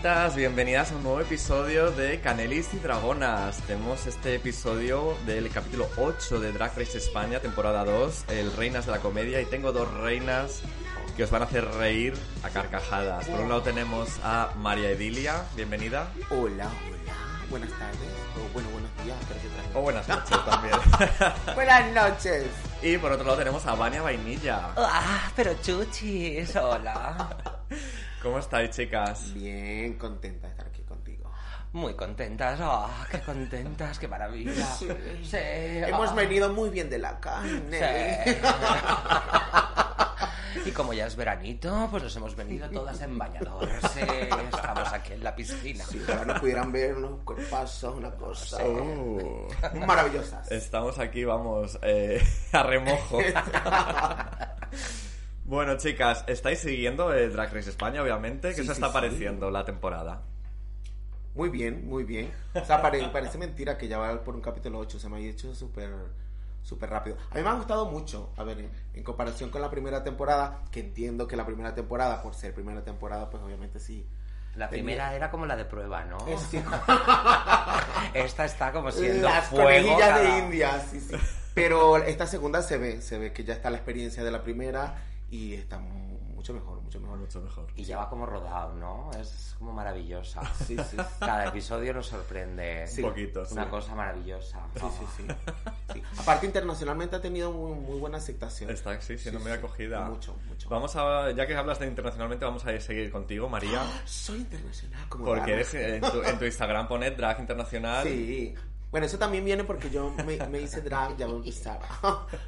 amiguitas, bienvenidas a un nuevo episodio de Canelis y Dragonas. Tenemos este episodio del capítulo 8 de Drag Race España, temporada 2, el Reinas de la Comedia, y tengo dos reinas que os van a hacer reír a carcajadas. Por un lado tenemos a María Edilia, bienvenida. Hola, hola. Buenas tardes. O bueno, buenos días. pero qué tal. O buenas noches también. Buenas noches. y por otro lado tenemos a Vania Vainilla. Ah, pero chuchis, hola. ¿Cómo estáis, chicas? Bien contenta de estar aquí contigo. Muy contentas, ah, qué contentas, qué maravilla. Sí. Sí, Hemos ah, venido muy bien de la carne. sí. Y como ya es veranito, pues nos hemos venido todas en bañador. Sí, estamos aquí en la piscina. Si ojalá no pudieran ver unos cuerpazos, una cosa. Uh, Maravillosas. estamos aquí, vamos, eh, a remojo. Bueno, chicas, estáis siguiendo eh, Drag Race España, obviamente. ¿Qué Sí, os sí, está sí. pareciendo la temporada? Muy bien, muy bien. O sea, pare- parece mentira que ya va por un capítulo 8. Se me ha hecho súper súper rápido. A mí me ha gustado mucho, a ver, en, en comparación con la primera temporada, que entiendo que la primera temporada, por ser primera temporada, pues obviamente sí. La primera era como la de prueba, ¿no? Es que- Esta está como siendo Las fuego cada- de India, sí, sí. Pero esta segunda se ve, se ve que ya está la experiencia de la primera y está mu- mucho mejor, mucho mejor. Mucho mejor. Y ya va como rodado, ¿no? Es como maravillosa. Sí, sí. Cada episodio nos sorprende. Sí. Un poquito, sí. Una cosa maravillosa. Sí, sí, sí. Sí. Aparte, internacionalmente ha tenido muy, muy buena aceptación. Está, sí, siendo muy acogida. Mucho, mucho. Vamos a, ya que hablas de internacionalmente, vamos a seguir contigo, María. Soy internacional como Porque eres, en, tu, en tu Instagram pone drag internacional. Sí. Bueno, eso también viene porque yo me, me hice drag, ya voy a empezar.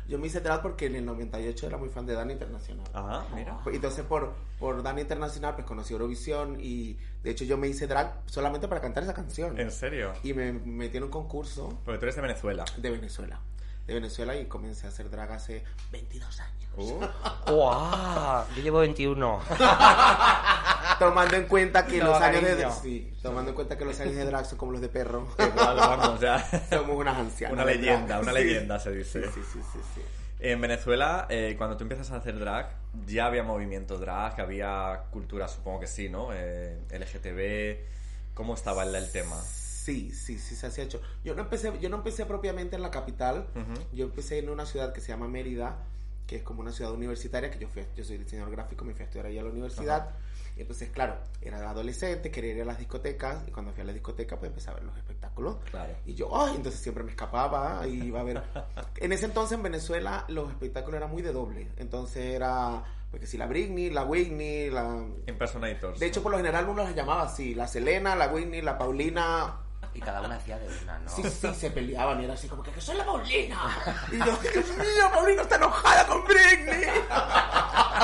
Yo me hice drag porque en el 98 era muy fan de Dana Internacional. Ah, mira. Entonces por, por Dana Internacional pues conocí Eurovisión y de hecho yo me hice drag solamente para cantar esa canción. ¿En serio? Y me metí en un concurso Porque tú eres de Venezuela. de Venezuela. De Venezuela y comencé a hacer drag hace 22 años. Uh, ¡Guau! Yo llevo 21. Tomando en cuenta que No, los años de cariño. sí, tomando en cuenta que los años de drag son como los de perro. igual, vamos, ya. Somos unas ancianas. Una de leyenda, drag. una Sí. leyenda se dice. Sí, sí, sí, sí, sí. En Venezuela, eh, cuando tú empiezas a hacer drag, ya había movimiento drag, había cultura, supongo que sí, ¿no? Eh, LGTB, ¿cómo estaba el, el tema? Sí, sí, sí se hacía hecho. Yo no empecé, yo no empecé propiamente en la capital. Yo empecé en una ciudad que se llama Mérida, que es como una ciudad universitaria, que yo fui, yo soy diseñador gráfico, me fui a estudiar ahí a la universidad. Y entonces, claro, era adolescente, quería ir a las discotecas, y cuando fui a la discoteca, pues empecé a ver los espectáculos. Claro. Y yo, ay, entonces siempre me escapaba y iba a ver. En ese entonces en Venezuela los espectáculos eran muy de doble. Entonces era, porque si la Britney, la Whitney, la. Impersonators. De hecho, por lo general uno las llamaba así: la Selena, la Whitney, la Paulina. Y cada una hacía de una, ¿no? Sí, sí, se peleaban y era así como que, que soy la Paulina. Y yo, Dios mío, Paulina está enojada con Britney.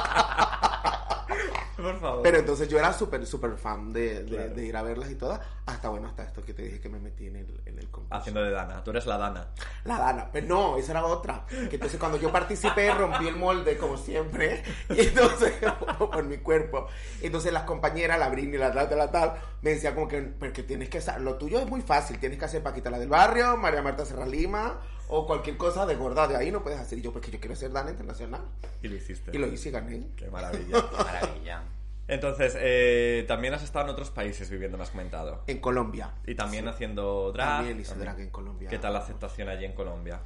Por favor. Pero entonces yo era súper, súper fan de, de- Claro. de ir a verlas y todas. Hasta, bueno, hasta esto que te dije que me metí en el, en el concurso. Haciendo de Dana. Tú eres la Dana. La Dana, pero no, esa era otra. Que entonces cuando yo participé rompí el molde como siempre. Y entonces, por mi cuerpo. Entonces las compañeras, la Britney, la tal, la tal, me decían como que, porque tienes que lo tuyo es muy fácil, tienes que hacer Paquita la del barrio, María Marta Serra Lima, o cualquier cosa de gorda de ahí no puedes hacer. Y yo, porque yo quiero ser Dana Internacional. Y lo hiciste. Y lo hice y gané. Qué maravilla. Qué maravilla. Entonces, eh, también has estado en otros países viviendo, me has comentado. En Colombia. Y también haciendo drag. También hice drag en Colombia. ¿Qué tal la aceptación allí en Colombia?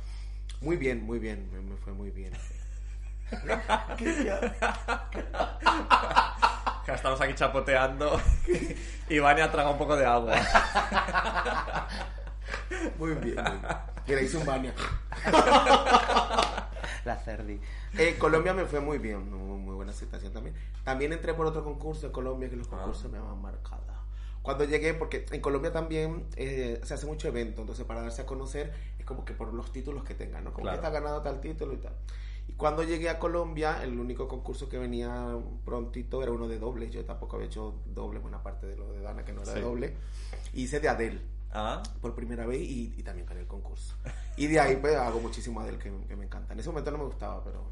Muy bien, muy bien, me, me fue muy bien. Estamos aquí chapoteando y Vania traga un poco de agua. Muy bien, muy bien. Un baño. La Cerdi. En Colombia me fue muy bien, muy, buena aceptación también. También entré por otro concurso en Colombia, que los concursos me van marcada. Cuando llegué, porque en Colombia también eh, se hace mucho evento, entonces para darse a conocer es como que por los títulos que tengan, ¿no? Como Claro. que está ganado tal título y tal. Y cuando llegué a Colombia, el único concurso que venía prontito era uno de doble. Yo tampoco había hecho doble, buena parte de lo de Dana que no era de Sí. doble. Hice de Adele Ah, por primera vez y, y también gané el concurso. Y de ahí pues hago muchísimo Adele que, que me encanta. En ese momento no me gustaba, pero...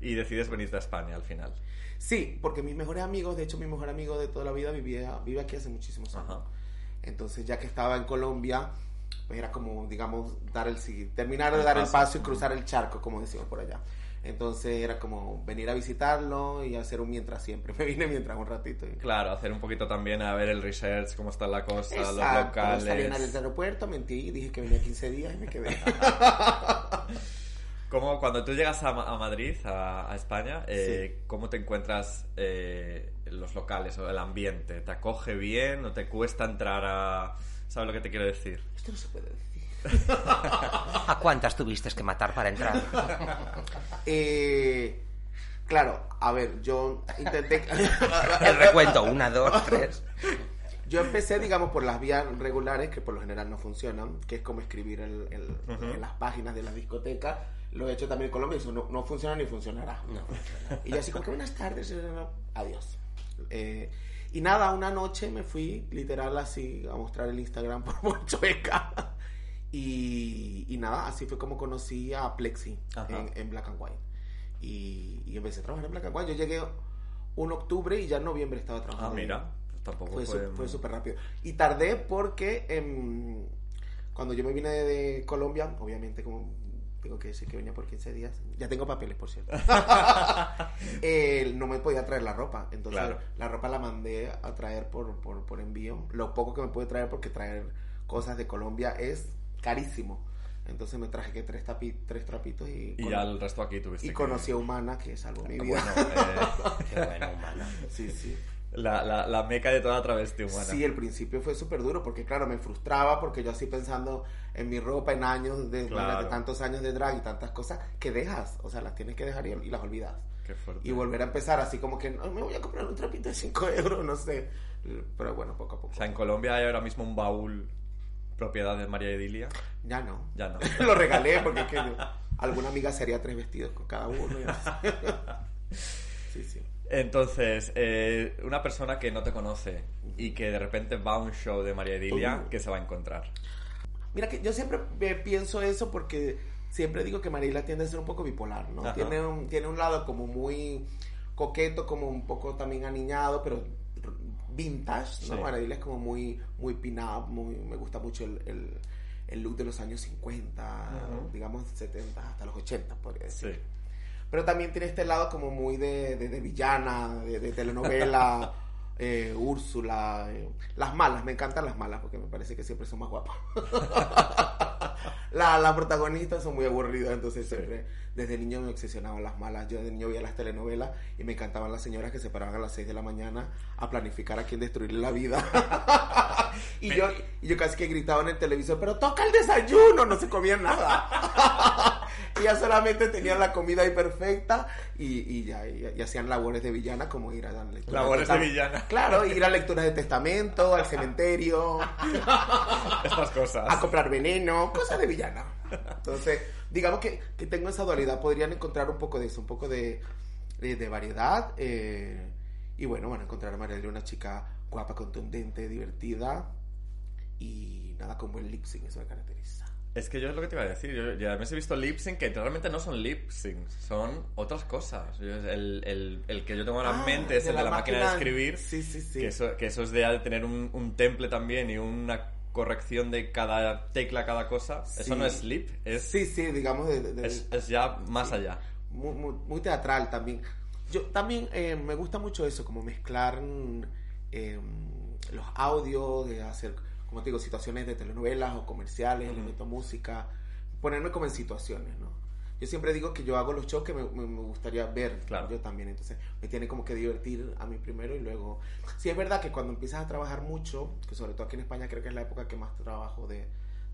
y decides venirte a España al final. Sí, porque mis mejores amigos, de hecho mi mejor amigo de toda la vida vivía, vive aquí hace muchísimos años. Ajá. Entonces ya que estaba en Colombia, pues era como, digamos, dar el terminar de El dar el paso. paso y cruzar el charco, como decimos por allá. Entonces era como venir a visitarlo y hacer un mientras siempre. Me vine mientras un ratito. y- Claro, hacer un poquito también a ver el research, cómo está la cosa, los Exacto, Salí en el locales. aeropuerto, mentí, dije que venía 15 días y me quedé. ¿Cómo, cuando tú llegas a, a Madrid, a, a España, eh, ¿cómo te encuentras eh, los locales o el ambiente? ¿Te acoge bien o te cuesta entrar a... ¿Sabes lo que te quiero decir? Esto no se puede decir. ¿A cuántas tuviste que matar para entrar? Eh, claro, a ver, yo intenté... El recuento, una, dos, tres. Yo empecé, digamos, por las vías regulares, que por lo general no funcionan, que es como escribir el- el- en las páginas de la discoteca. Lo he hecho también en Colombia y eso no, no funciona ni funcionará. Y yo así como que buenas tardes, eh, adiós. Eh, y nada, una noche me fui literal así a mostrar el Instagram por Monchueca. Y, y nada, así fue como conocí a Plexi en, en Black and White. Y, y empecé a trabajar en Black and White. Yo llegué un octubre y ya en noviembre estaba trabajando. Ah, mira, tampoco Fue, fue... su- fue súper rápido. Y tardé porque em, cuando yo me vine de, de Colombia, obviamente como tengo que decir que venía por 15 días, ya tengo papeles, por cierto, Eh, no me podía traer la ropa. Entonces Claro. la ropa la mandé a traer por, por, por envío. Lo poco que me pude traer porque traer cosas de Colombia es carísimo. Entonces me traje que tres, tapi- tres trapitos y, Y ya el resto aquí tuviste y que- conocí a Humana, que salvó mi vida. Bueno, eh, Qué bueno, humana. sí, sí. la, la, la meca de toda travesti humana. Sí, el principio fue súper duro porque, claro, me frustraba porque yo así pensando en mi ropa, en años, de, Claro. de tantos años de drag y tantas cosas que dejas, o sea, las tienes que dejar y, y las olvidas. Qué fuerte. Y volver a empezar así como que, "Ay, me voy a comprar un trapito de 5 euros, no sé. Pero bueno, poco a poco. O sea, en Colombia hay ahora mismo un baúl propiedad de María Edilia. Ya no. Ya no. Lo regalé porque es que alguna amiga se haría tres vestidos con cada uno. sí, sí. Entonces, eh, una persona que no te conoce y que de repente va a un show de María Edilia, Uh. ¿qué se va a encontrar? Mira que yo siempre eh, pienso eso porque siempre digo que Marila tiende a ser un poco bipolar, ¿no? Ajá. Tiene un, tiene un lado como muy coqueto, como un poco también aniñado, pero vintage, ¿no? Sí. Marila es como muy, muy pin-up, muy, me gusta mucho el, el, el look de los años 50, Ujú. digamos 70 hasta los 80, podría decir. Sí. Pero también tiene este lado como muy de, de, de villana, de, de telenovela, eh, Úrsula. eh, las malas, me encantan las malas porque me parece que siempre son más guapas. La- las protagonistas son muy aburridas, entonces siempre, desde niño me obsesionaban las malas. Yo de niño veía las telenovelas y me encantaban las señoras que se paraban a las 6 de la mañana a planificar a quién destruirle la vida. y, yo, y yo casi que gritaba en el televisor, pero toca el desayuno, no se comían nada. y ya solamente tenían la comida ahí perfecta y, y ya y, y hacían labores de villana como ir a dar lecturas. Labores de testam- villana. Claro, ir a lecturas de testamento, al cementerio, Estas cosas. a comprar veneno, cosas de villana. Entonces, digamos que, que tengo esa dualidad. Podrían encontrar un poco de eso, un poco de, de, de variedad. eh, y bueno, van a encontrar a Mariela una chica guapa, contundente, divertida y nada con buen lip sync, eso me caracteriza. Es que yo es lo que te iba a decir. Yo ya me he visto lip sync que realmente no son lip sync, son otras cosas. Yo- El, el, el que yo tengo en la Ah, mente es de el la de la máquina de máquina- escribir. Sí, sí, sí. Que, eso, que eso es de, de tener un, un temple también y una corrección de cada tecla, cada cosa. Eso no es lip, es, Sí, sí, digamos de, de- de- es, es ya más allá. muy, muy- muy teatral también. Yo también eh, me gusta mucho eso, como mezclar mm, eh, los audios, de hacer, como te digo, situaciones de telenovelas o comerciales, le meto música, ponerme como en situaciones, ¿no? Yo siempre digo que yo hago los shows que me, me- me gustaría ver Claro. yo también, entonces me tiene como que divertir a mí primero y luego... Sí, es verdad que cuando empiezas a trabajar mucho, que sobre todo aquí en España creo que es la época que más trabajo de,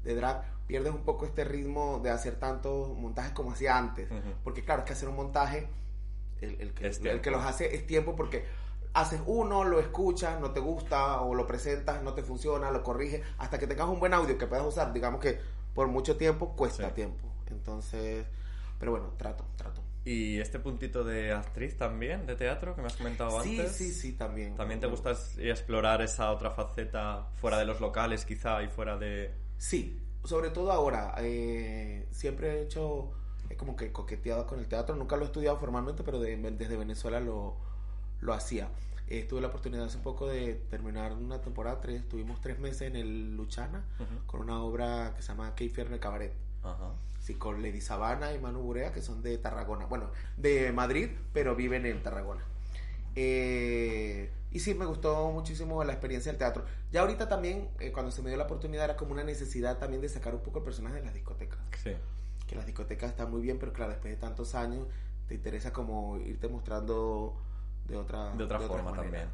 de drag, pierdes un poco este ritmo de hacer tantos montajes como hacía antes. Porque claro, es que hacer un montaje, el, el que, el los hace es tiempo porque haces uno, lo escuchas, no te gusta, o lo presentas, no te funciona, lo corriges, hasta que tengas un buen audio que puedas usar, digamos que por mucho tiempo cuesta Sí. tiempo. Entonces, pero bueno, trato, trato. ¿Y este puntito de actriz también, de teatro, que me has comentado Sí, antes? sí, sí, también. ¿También te gusta es- explorar esa otra faceta fuera de los locales, quizá, y fuera de... Sí, sobre todo ahora. eh, siempre he hecho, he como que coqueteado con el teatro. Nunca lo he estudiado formalmente, pero de- desde Venezuela lo, lo hacía. Eh, tuve la oportunidad hace poco de terminar una temporada, tres, estuvimos tres meses en el Luchana Ujú. con una obra que se llama Que Infierne Cabaret. Ajá. Sí, con Lady Sabana y Manu Burea, que son de Tarragona. Bueno, de Madrid, pero viven en Tarragona. Eh, y sí, me gustó muchísimo la experiencia del teatro. Ya ahorita también, eh, cuando se me dio la oportunidad, era como una necesidad también de sacar un poco el personaje de las discotecas. Sí. Que las discotecas están muy bien, pero claro, después de tantos años, te interesa como irte mostrando de otra, De otra de forma también.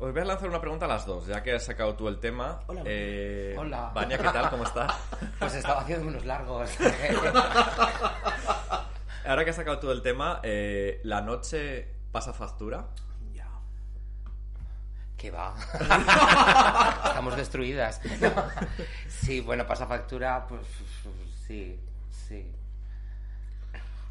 Os voy a lanzar una pregunta a las dos, ya que has sacado tú el tema. Hola. Eh, Hola. Vania, ¿qué tal? ¿Cómo estás? Pues estaba haciendo unos largos. Ahora que has sacado tú el tema, eh, ¿la noche pasa factura? Ya. ¿Qué va? Estamos destruidas. Sí, bueno, pasa factura, pues sí, sí.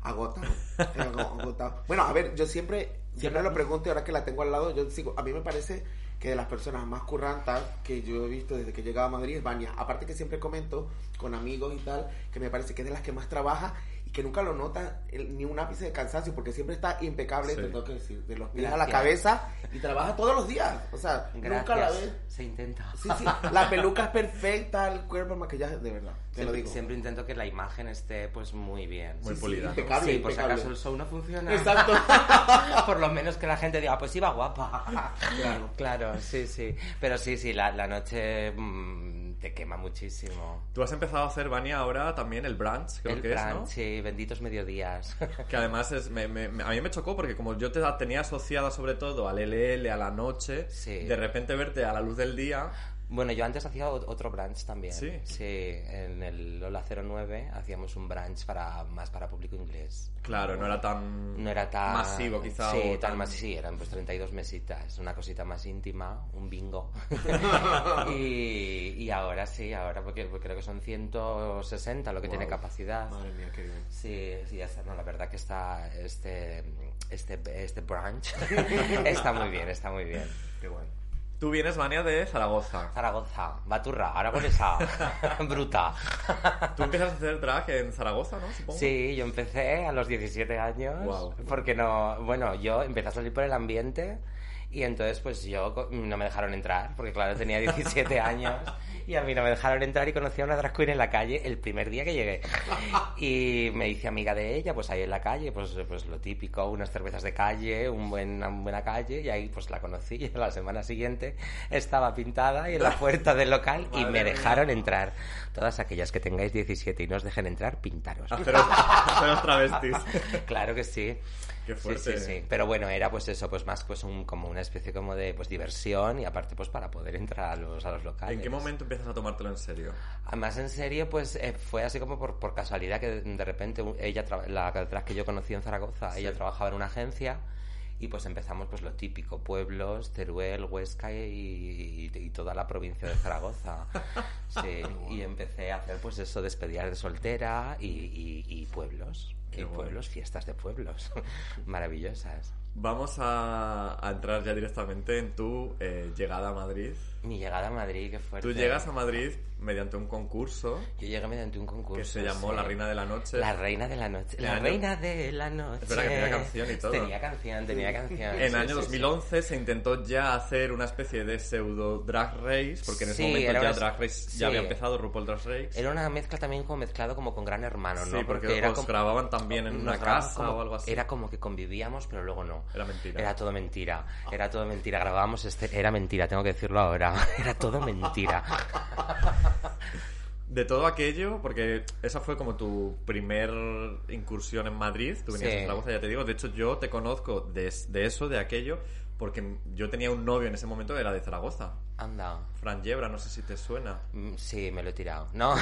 Agota. Ago- agota. Bueno, a ver, yo siempre, siempre lo pregunto y ahora que la tengo al lado, yo sigo, a mí me parece que de las personas más currantas que yo he visto desde que he llegado a Madrid es Vania. Aparte que siempre comento con amigos y tal, que me parece que es de las que más trabaja y que nunca lo nota el- ni un ápice de cansancio porque siempre está impecable, Sí. te tengo que decir, de los pies a la cabeza y trabaja todos los días. O sea, nunca la ves. Se intenta. Sí, sí, la peluca es perfecta, el cuerpo, el maquillaje, de verdad, Siempre, digo. siempre intento que la imagen esté pues muy bien. Muy Sí, sí, pulida, ¿no? impecable, Sí, por si impecable. acaso el show no funciona. Exacto. Por lo menos que la gente diga, pues iba guapa. Claro. Claro, sí, sí. Pero sí, sí, la, la noche mm, te quema muchísimo. Tú has empezado a hacer, Vania, ahora también el brunch, creo el que es, plan, ¿no? sí, benditos mediodías. Que además es, me- me- a mí me chocó porque como yo te tenía asociada sobre todo al LL, a la noche, Sí. de repente verte a la luz del día... Bueno, yo antes hacía ot- otro brunch también. Sí. Sí, en el Lola 09 hacíamos un brunch para, más para público inglés. Claro, no era tan... No era tan... Masivo, quizá, Sí, o tan masivo. Sí, eran pues 32 mesitas. Una cosita más íntima, un bingo. y, y ahora sí, ahora porque, porque creo que son 160 lo que tiene Wow. capacidad. Madre mía, qué bien. Sí, sí, esta- no, la verdad que está este este este brunch está muy bien, está muy bien. Qué bueno. Tú vienes, Vania, de Zaragoza. Zaragoza, Baturra, aragonesa, bruta. Tú empiezas a hacer drag en Zaragoza, ¿no? Supongo. Sí, yo empecé a los 17 años. Guau. Porque no. Bueno, yo empecé a salir por el ambiente y entonces, pues yo no me dejaron entrar, porque claro, tenía 17 años y a mí no me dejaron entrar y conocí a una drag queen en la calle el primer día que llegué. Y me hice amiga de ella, pues ahí en la calle, pues, pues lo típico, unas cervezas de calle, un buen, una buena calle y ahí pues la conocí y la semana siguiente estaba pintada y en la puerta del local y me dejaron entrar. Todas aquellas que tengáis 17 y no os dejen entrar, pintaros. Haceros, haceros travestis. Claro que sí. Qué Sí, fuerte. Sí, sí, Pero bueno, era pues eso, pues más pues un, como una especie como de pues diversión y aparte pues para poder entrar a los, a los locales. ¿En qué momento empiezas a tomártelo en serio? Además, en serio, pues eh, fue así como por, por casualidad que de, repente ella, la drag que yo conocí en Zaragoza, ella trabajaba en una agencia y pues empezamos pues lo típico, pueblos, Teruel, Huesca y, y- y toda la provincia de Zaragoza. Sí, y empecé a hacer pues eso, despedidas de soltera y- y pueblos. Qué y bueno. pueblos, fiestas de pueblos. Maravillosas. Vamos a, a entrar ya directamente en tu eh, llegada a Madrid. Mi llegada a Madrid, que fuerte. Tú llegas a Madrid mediante un concurso Yo llegué mediante un concurso. que se llamó sí. La Reina de la Noche. La reina de la noche. La año- reina de la noche. Es verdad que tenía canción y todo. Tenía canción, tenía canción. En sí, año sí, 2011 se intentó ya hacer una especie de pseudo drag race, porque en ese momento ya una- drag race ya había empezado RuPaul Drag Race. Era una mezcla también como mezclado como con Gran Hermano, ¿no? Porque, era os como- grababan también en una casa como- o algo así. Era como que convivíamos, pero luego no. Era mentira. Era todo mentira. Era todo mentira. Grabábamos este. Era mentira, tengo que decirlo ahora. Era todo mentira. De todo aquello, porque esa fue como tu primer incursión en Madrid, tú venías Sí. de Zaragoza, ya te digo, de hecho yo te conozco de, de eso, de aquello, porque yo tenía un novio en ese momento era de Zaragoza, Anda. Fran Yebra, no sé si te suena. Mm, Sí, me lo he tirado. No.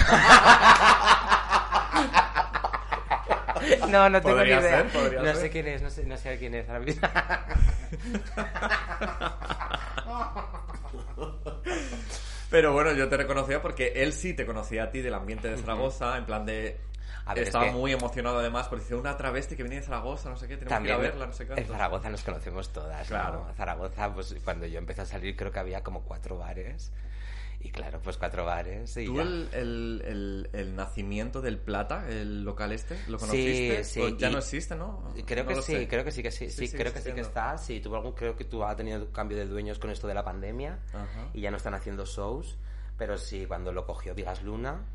No, no tengo ni idea. ser, no ser. sé quién es, no sé, no sé quién es ahora mismo. Pero bueno, yo te reconocía porque él sí te conocía a ti del ambiente de Zaragoza, en plan de... Es Estaba que muy emocionado además porque decía una travesti que venía de Zaragoza, no sé qué, tenemos también que ir a verla, no sé en cuánto. Zaragoza nos conocemos todas, Claro. ¿no? Zaragoza, pues cuando yo empecé a salir creo que había como cuatro bares. Y claro, pues cuatro bares y ¿Tú ya. el, el, el, el nacimiento del Plata, el local este, lo Sí, conociste? sí, ¿O ya no existe, ¿no? Creo No que sí, sé. creo que sí que sí, sí, sigue creo que sí que está. Sí, tuvo algún, creo que tú ha tenido cambio de dueños con esto de la pandemia Ajá. y ya no están haciendo shows, pero sí cuando lo cogió Vigas Luna,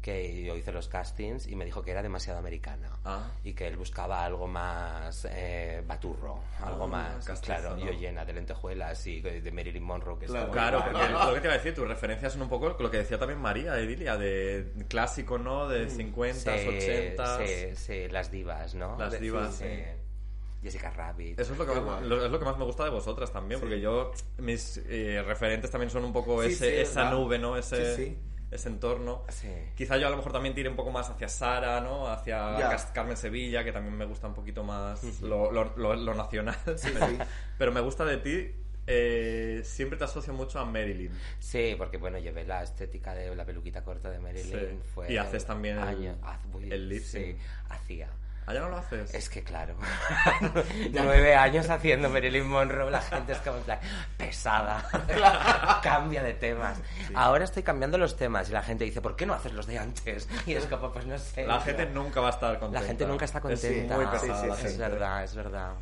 que yo hice los castings y me dijo que era demasiado americana Ah. y que él buscaba algo más eh, baturro, algo Ah, más, castizo, claro, ¿no? yo llena de lentejuelas y de Marilyn Monroe que Claro. Claro, porque lo que te iba a decir, tus referencias son un poco lo que decía también María, Edilia, de clásico, ¿no? De 50, Sí, 80. sí, sí, las divas, ¿no? Las divas, sí. sí. Jessica Rabbit. Eso es lo, que más, lo- es lo que más me gusta de vosotras también, porque yo, mis eh, referentes también son un poco Sí, ese, sí, esa ¿verdad? nube, ¿no? Ese, Sí, sí. Ese entorno. Sí. Quizá yo a lo mejor también tire un poco más hacia Sara, ¿no? Hacia Carmen Sevilla, que también me gusta un poquito más lo, lo- lo- lo nacional. sí. Pero me gusta de ti, eh, siempre te asocio mucho a Marilyn. Sí, porque bueno, llevé la estética de la peluquita corta de Marilyn. Sí. Fue Y haces también el- el lip Sí, hacía. ¿Ah, ya no lo haces? Es que claro, nueve años haciendo Marilyn Monroe, la gente es como en plan, pesada, cambia de temas. Ahora estoy cambiando los temas y la gente dice, ¿por qué no haces los de antes? Y es como, pues no sé. La gente nunca va a estar contenta. La gente nunca está Es contenta. muy pesada Sí, sí, sí. Es verdad, es verdad.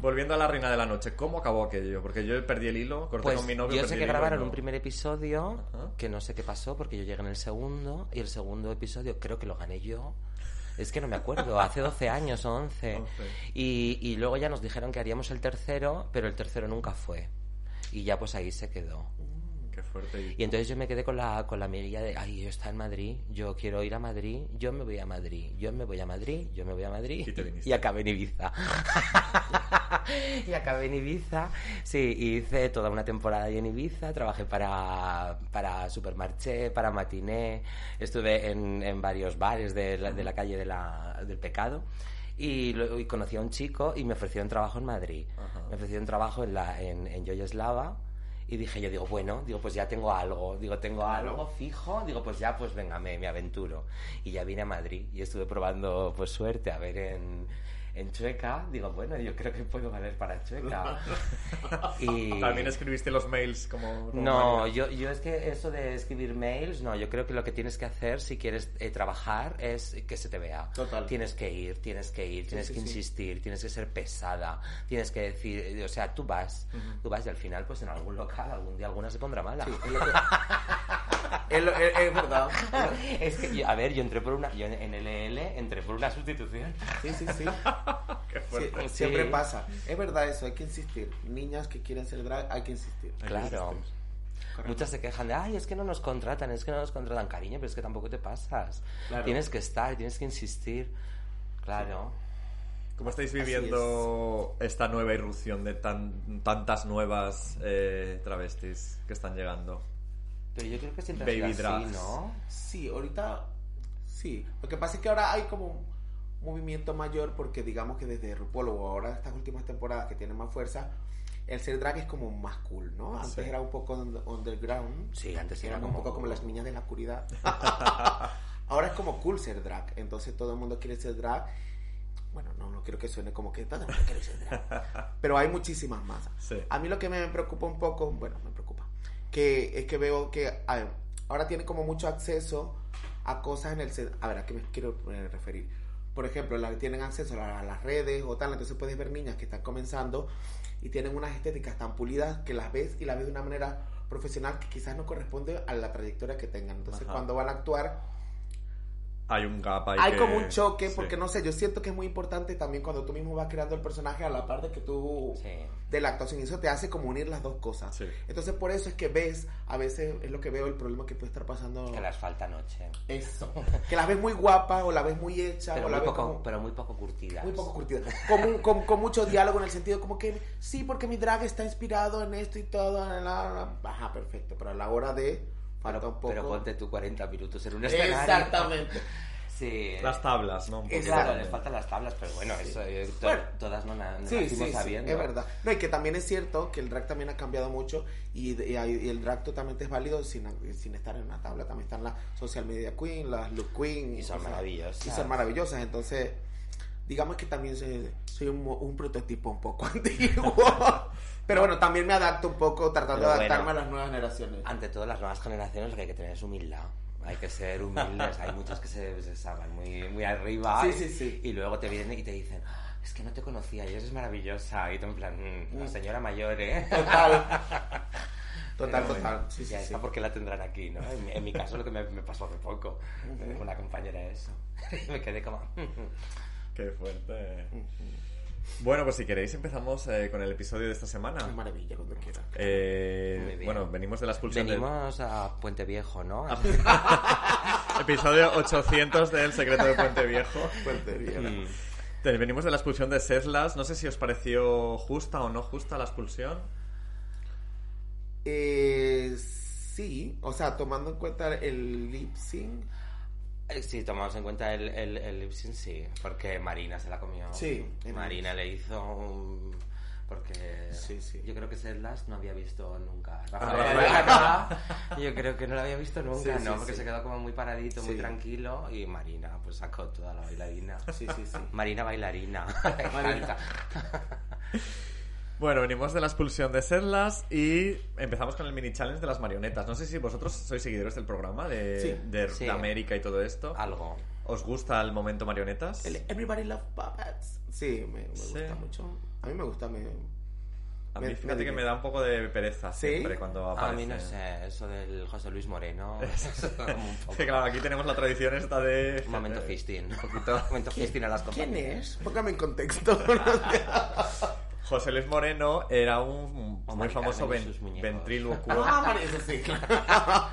Volviendo a la reina de la noche, ¿cómo acabó aquello? Porque yo perdí el hilo, corté Pues con mi novio. yo sé que grabaron no- un primer episodio Ajá. que no sé qué pasó porque yo llegué en el segundo y el segundo episodio creo que lo gané yo. Es que no me acuerdo, hace 12 años o 11. 11. Y, y luego ya nos dijeron que haríamos el tercero, pero el tercero nunca fue. Y ya pues ahí se quedó. Fuerte. Y- entonces yo me quedé con la, con la mirilla de, ay, yo está en Madrid, yo quiero ir a Madrid, yo me voy a Madrid, yo me voy a Madrid, yo me voy a Madrid. Y te viniste. Y acabé en Ibiza. y acabé en Ibiza. Sí, hice toda una temporada ahí en Ibiza, trabajé para, para Supermarché, para Matiné, estuve en, en varios bares de la, de la calle de la- del Pecado. Y, y conocí a un chico y me ofrecieron trabajo en Madrid. Ajá. Me ofrecieron trabajo en, la, en, en Yoyeslava. Y dije yo, digo, bueno, digo, pues ya tengo algo, digo, tengo algo fijo, digo, pues ya, pues venga, me, me aventuro. Y ya vine a Madrid y estuve probando, pues suerte, a ver en, en Chueca. Digo, bueno, yo creo que puedo valer para Chueca. y... También escribiste los mails como... como No, yo, yo es que eso de escribir mails, no, yo creo que lo que tienes que hacer si quieres eh, trabajar es que se te vea. Total. Tienes que ir, tienes que ir, tienes sí, que sí. insistir, tienes que ser pesada, tienes que decir, o sea, tú vas, tú vas y al final pues en algún local algún día alguna se pondrá mala. Sí, es, lo que- es lo- es- es verdad. es que, yo- a ver, yo entré por una, yo en en LL entré por una sustitución. Sí, sí, sí. Sí. Siempre Sí. pasa. Es verdad eso, hay que insistir. Niñas que quieren ser drag, hay que insistir. Hay que Claro. insistir. Correcto. Muchas se quejan de, ay, es que no nos contratan, es que no nos contratan, cariño, pero es que tampoco te pasas. Claro. Tienes que estar, tienes que insistir. Claro. ¿Cómo estáis viviendo esta nueva irrupción de tan, tantas nuevas eh, travestis que están llegando? Pero yo creo que siempre Baby así. ¿no? Sí, ahorita sí. Lo que pasa es que ahora hay como un movimiento mayor porque digamos que desde RuPaul o ahora estas últimas temporadas que tienen más fuerza, el ser drag es como más cool, ¿no? Antes Sí. era un poco un- underground. Sí, antes era un poco como las niñas de la oscuridad. ahora es como cool ser drag, entonces todo el mundo quiere ser drag. Bueno, no, no quiero que suene como que todo el mundo quiere ser drag. Pero hay muchísimas más. Sí. A mí lo que me preocupa un poco, bueno, me preocupa, que es que veo que ahora tiene como mucho acceso a cosas en el... A ver, ¿a qué me quiero referir? Por ejemplo, la, tienen acceso a, la- a las redes o tal, entonces puedes ver niñas que están comenzando y tienen unas estéticas tan pulidas que las ves y las ves de una manera profesional que quizás no corresponde a la trayectoria que tengan. Entonces, Ajá. cuando van a actuar, Hay un gap ahí hay que- como un choque, sí. porque no sé, yo siento que es muy importante también cuando tú mismo vas creando el personaje a la par de que tú Sí. de la actuación y eso te hace como unir las dos cosas. Sí. Entonces por eso es que ves, a veces es lo que veo el problema que puede estar pasando. Que las falta noche. Eso. Que las ves muy guapas o la ves muy hecha Pero o la muy, ves poco, como- pero muy poco curtidas. muy poco curtida. Con, un- con, con mucho diálogo en el sentido como que sí, porque mi drag está inspirado en esto y todo. la, la, la. Ajá, perfecto. Pero a la hora de Pero, un poco. pero ponte tú 40 minutos en un escenario. Exactamente. Sí. Las tablas, ¿no? Claro, les faltan las tablas, pero bueno, eso eh, to- Bueno. todas no, no Sí, sí, sí, sabiendo. es verdad. No, y que también es cierto que el drag también ha cambiado mucho y, y y el drag totalmente es válido sin, sin estar en una tabla. También están las social media queen, las look queen. Y son sea, maravillosas. Y son maravillosas. Entonces, digamos que también soy, soy un, un prototipo un poco antiguo. Pero bueno, también me adapto un poco tratando Pero de adaptarme bueno. a las nuevas generaciones. Ante todo, las nuevas generaciones lo que hay que tener es humildad. Hay que ser humildes. hay muchos que se, se saben muy, muy arriba. Sí, y- sí, sí. Y luego te vienen y te dicen, "Ah, es que no te conocía y eres maravillosa. Y tú en plan, "Mm, la señora mayor, ¿eh? Total. Total, bueno, total. Sí, sí, ya sí. está, porque la tendrán aquí, ¿no? En, mi- en mi caso, lo que me, me pasó hace poco. Me dijo una compañera eso. Y me quedé como... Qué fuerte. Bueno, pues si queréis empezamos eh, con el episodio de esta semana. Qué maravilla cuando quieras. Eh, bueno, venimos de la expulsión del- Venimos a Puente Viejo, ¿no? Episodio 800 del Secreto de Puente Viejo. Fuerte, bien. Mm. Venimos de la expulsión de Seslas. No sé si os pareció justa o no justa la expulsión. Eh, sí, o sea, tomando en cuenta el lip sync. Eh, Sí, tomamos en cuenta el, el, el lip sync, sí, porque Marina se la comió. Sí, Marina le hizo un... Porque Sí, sí. yo creo que Sedlas no había visto nunca. Ah, Rafael yo creo que no la había visto nunca, Sí, ¿no? porque se quedó como muy paradito, muy tranquilo y Marina pues sacó toda la bailarina. Sí, sí, sí. Marina bailarina. Marina. Bueno, venimos de la expulsión de Seslas y empezamos con el mini challenge de las marionetas. No sé si vosotros sois seguidores del programa de, Sí. de, Sí. de América y todo esto. Algo. ¿Os gusta el momento marionetas? El Everybody Love Puppets. Sí, me, me Sí. gusta mucho. A mí me gusta, me... A mí fíjate me que me da un poco de pereza ¿Sí? siempre cuando aparece. A mí no sé, eso del José Luis Moreno. Que claro, aquí tenemos la tradición esta de... Un momento fisting. Un poquito momento fisting a las ¿Quién compañeras. es? Póngame en contexto. José Luis Moreno era un muy famoso ven- ventrílocuo. ah, vale, eso sí, claro.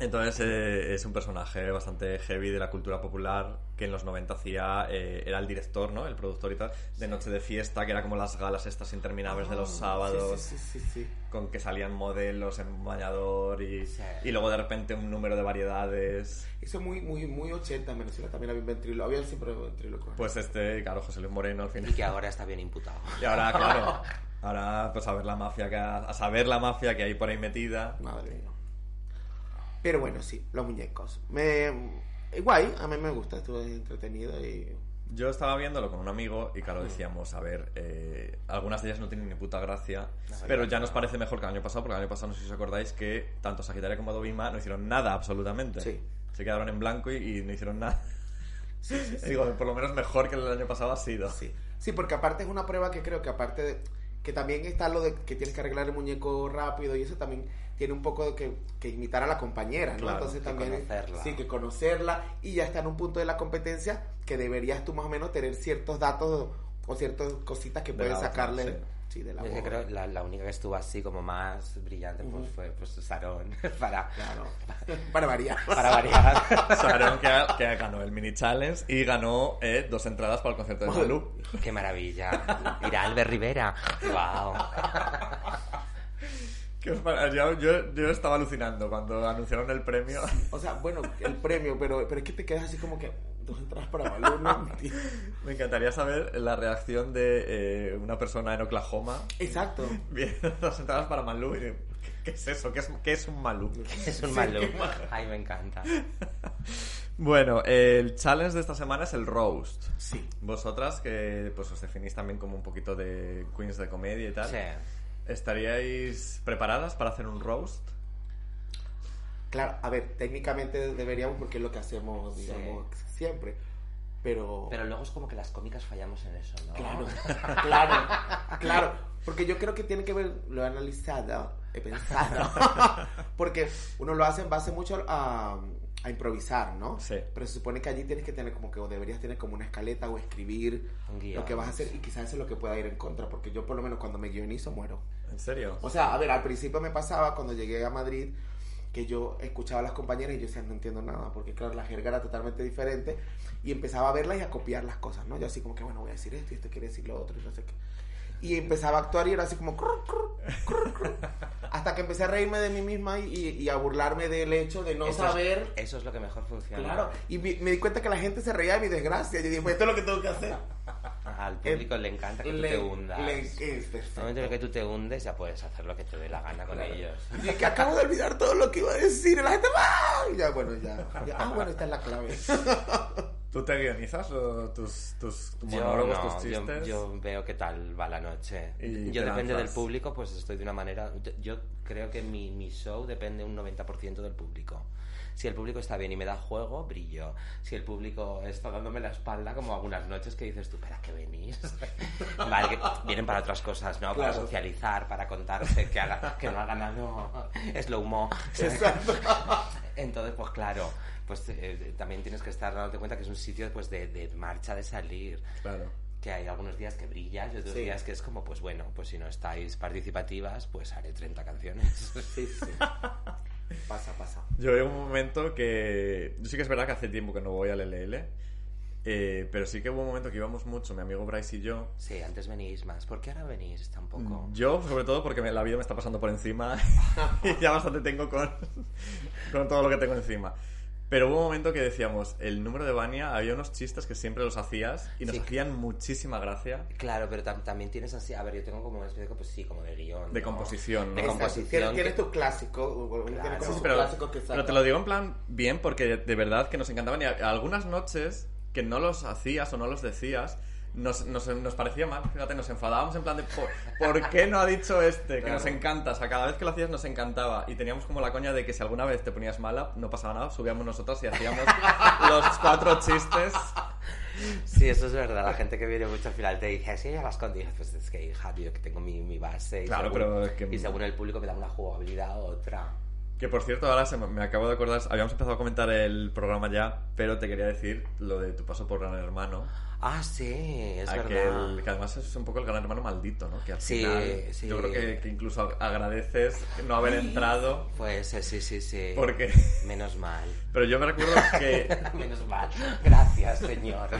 Entonces eh, es un personaje bastante heavy de la cultura popular que en los 90 hacía, eh, era el director, ¿no? El productor y tal, de Noche de Fiesta, que era como las galas estas interminables de los sábados, Ah, Sí, sí, sí, sí, sí. con que salían modelos en bañador y, Sí. y luego de repente un número de variedades. Eso es muy, muy, muy 80 en Venezuela. También había un ventrilo. Había siempre un ventrilo. Pues este, claro, José Luis Moreno al Y final. que ahora está bien imputado. Y ahora, claro, ahora pues a ver la mafia que a saber la mafia que hay por ahí metida. Madre mía. Pero bueno, sí, los muñecos. Me... eh, Guay, a mí me gusta. Estuvo entretenido y... Yo estaba viéndolo con un amigo y claro, decíamos, a ver, eh, algunas de ellas no tienen ni puta gracia, pero ya nos parece mejor que el año pasado, porque el año pasado no sé si os acordáis que tanto Sagitaria como Dovima no hicieron nada absolutamente. Sí. Se quedaron en blanco y, y no hicieron nada. Y Digo, por lo menos mejor que el año pasado ha sido. Sí. sí, porque aparte es una prueba que creo que aparte de... Que también está lo de que tienes que arreglar el muñeco rápido y eso también tiene un poco que, que imitar a la compañera, ¿no? Claro, Entonces que también... conocerla. Sí, que conocerla y ya está en un punto de la competencia que deberías tú más o menos tener ciertos datos o ciertas cositas que De puedes otra, sacarle sí. sí, de la que voz. creo la, la única que estuvo así como más brillante pues fue pues Sarón para, Claro. Para variar. para variar. Saron que, que ganó el mini challenge y ganó eh, dos entradas para el concierto de Malú. Qué maravilla. Mira, Albert Rivera. Wow. ¿Qué Yo, yo, yo estaba alucinando cuando anunciaron el premio. O sea, bueno, el premio, pero, pero es que te quedas así como que dos entradas para entiendo. Me encantaría saber la reacción de eh, una persona en Oklahoma Exacto. viendo dos entradas para Malú y de, ¿qué es eso? ¿Qué es, qué es un Malú? Es un malo. Ay, me encanta. Bueno, el challenge de esta semana es el roast. Sí. Vosotras, que pues os definís también como un poquito de queens de comedia y tal, Sí. ¿Estaríais preparadas para hacer un roast? Claro, a ver, técnicamente deberíamos porque es lo que hacemos, digamos, siempre. Pero... Pero luego es como que las cómicas fallamos en eso, ¿no? Claro, claro, claro. Porque yo creo que tiene que ver, lo he analizado, he pensado. Porque uno lo hace en base mucho a, a improvisar, ¿no? Sí. Pero se supone que allí tienes que tener como que, o deberías tener como una escaleta o escribir guion. lo que vas a hacer y quizás eso es lo que pueda ir en contra. Porque yo por lo menos cuando me guionizo muero. ¿En serio? O sea, a ver, al principio me pasaba cuando llegué a Madrid que yo escuchaba a las compañeras y yo decía, no entiendo nada, porque claro, la jerga era totalmente diferente y empezaba a verlas y a copiar las cosas, ¿no? Yo así como que, bueno, voy a decir esto y esto quiere decir lo otro y no sé qué. Y empezaba a actuar y era así como... crr, crr, crr, hasta que empecé a reírme de mí misma y, y- y a burlarme del hecho de no Eso es- saber. eso es lo que mejor funciona. Claro, y me, me di cuenta que la gente se reía de mi desgracia. Yo dije, pues esto es lo que tengo que hacer. Al público le encanta que tú Le- te hundas. le- es el perfecto. momento en el que tú te hundes, ya puedes hacer lo que te dé la gana con ellos. Y es que acabo de olvidar todo lo que iba a decir. Y la gente, ¡ah! Y ya, bueno, ya. Ya, Ah, bueno, esta es la clave. ¿Tú te guionizas o tus, tus Yo monólogos, no, tus yo, chistes? yo veo qué tal va la noche. Y yo depende lanzas. del público, pues estoy de una manera... yo- Yo creo que mi, mi show depende un 90% del público. Si el público está bien y me da juego, brillo. Si el público está dándome la espalda, como algunas noches que dices tú, ¿para qué venís? vale, que vienen para otras cosas, ¿no? Para Claro. socializar, para contarse, que, haga, que no ha ganado slow mo. Entonces, pues claro, pues eh, también tienes que estar dándote cuenta que es un sitio pues de, de marcha, de salir. Claro. Que hay algunos días que brillas y otros Sí. días que es como, pues bueno, pues si no estáis participativas, pues haré 30 canciones. Sí, sí. Pasa, pasa. Yo veo un momento que... Yo sí que es verdad que hace tiempo que no voy al LL, eh, pero sí que hubo un momento que íbamos mucho, mi amigo Bryce y yo. Sí, antes venís más. ¿Por qué ahora venís tampoco? Yo, sobre todo, porque me- la vida me está pasando por encima y ya bastante tengo con, con todo lo que tengo encima. Pero hubo un momento que decíamos, el número de Vania, había unos chistes que siempre los hacías y nos Sí. hacían muchísima gracia. Claro, pero tam- también tienes así... A ver, yo tengo como una especie de, pues sí, como de guion. De ¿no? composición, ¿no? De composición. Tienes, que- tu clásico. Claro. como Sí, pero, clásico que saca. pero te lo digo en plan bien porque de verdad que nos encantaban y a- algunas noches que no los hacías o no los decías nos, nos, nos parecía mal, fíjate, nos enfadábamos en plan de ¿por, ¿por qué no ha dicho este? Que Claro. nos encanta, o sea, cada vez que lo hacías nos encantaba y teníamos como la coña de que si alguna vez te ponías mala, no pasaba nada, subíamos nosotros y hacíamos los cuatro chistes. Sí, eso es verdad. La gente que viene mucho al final te dice, así ya las condices. Pues es que, hija, yo que tengo mi, mi base. Y Claro, según- pero es que- Y según el público me da una jugabilidad u otra. Que por cierto, ahora se me acabo de acordar, habíamos empezado a comentar el programa ya, pero te quería decir lo de tu paso por Gran Hermano. Ah, sí, es Aquel- verdad. que además es un poco el gran hermano maldito, ¿no? Que al Sí, final sí. yo creo que, que incluso agradeces no haber entrado Pues eh, sí, sí, sí. porque... Menos mal. Pero yo me recuerdo que... Menos mal. Gracias, señor.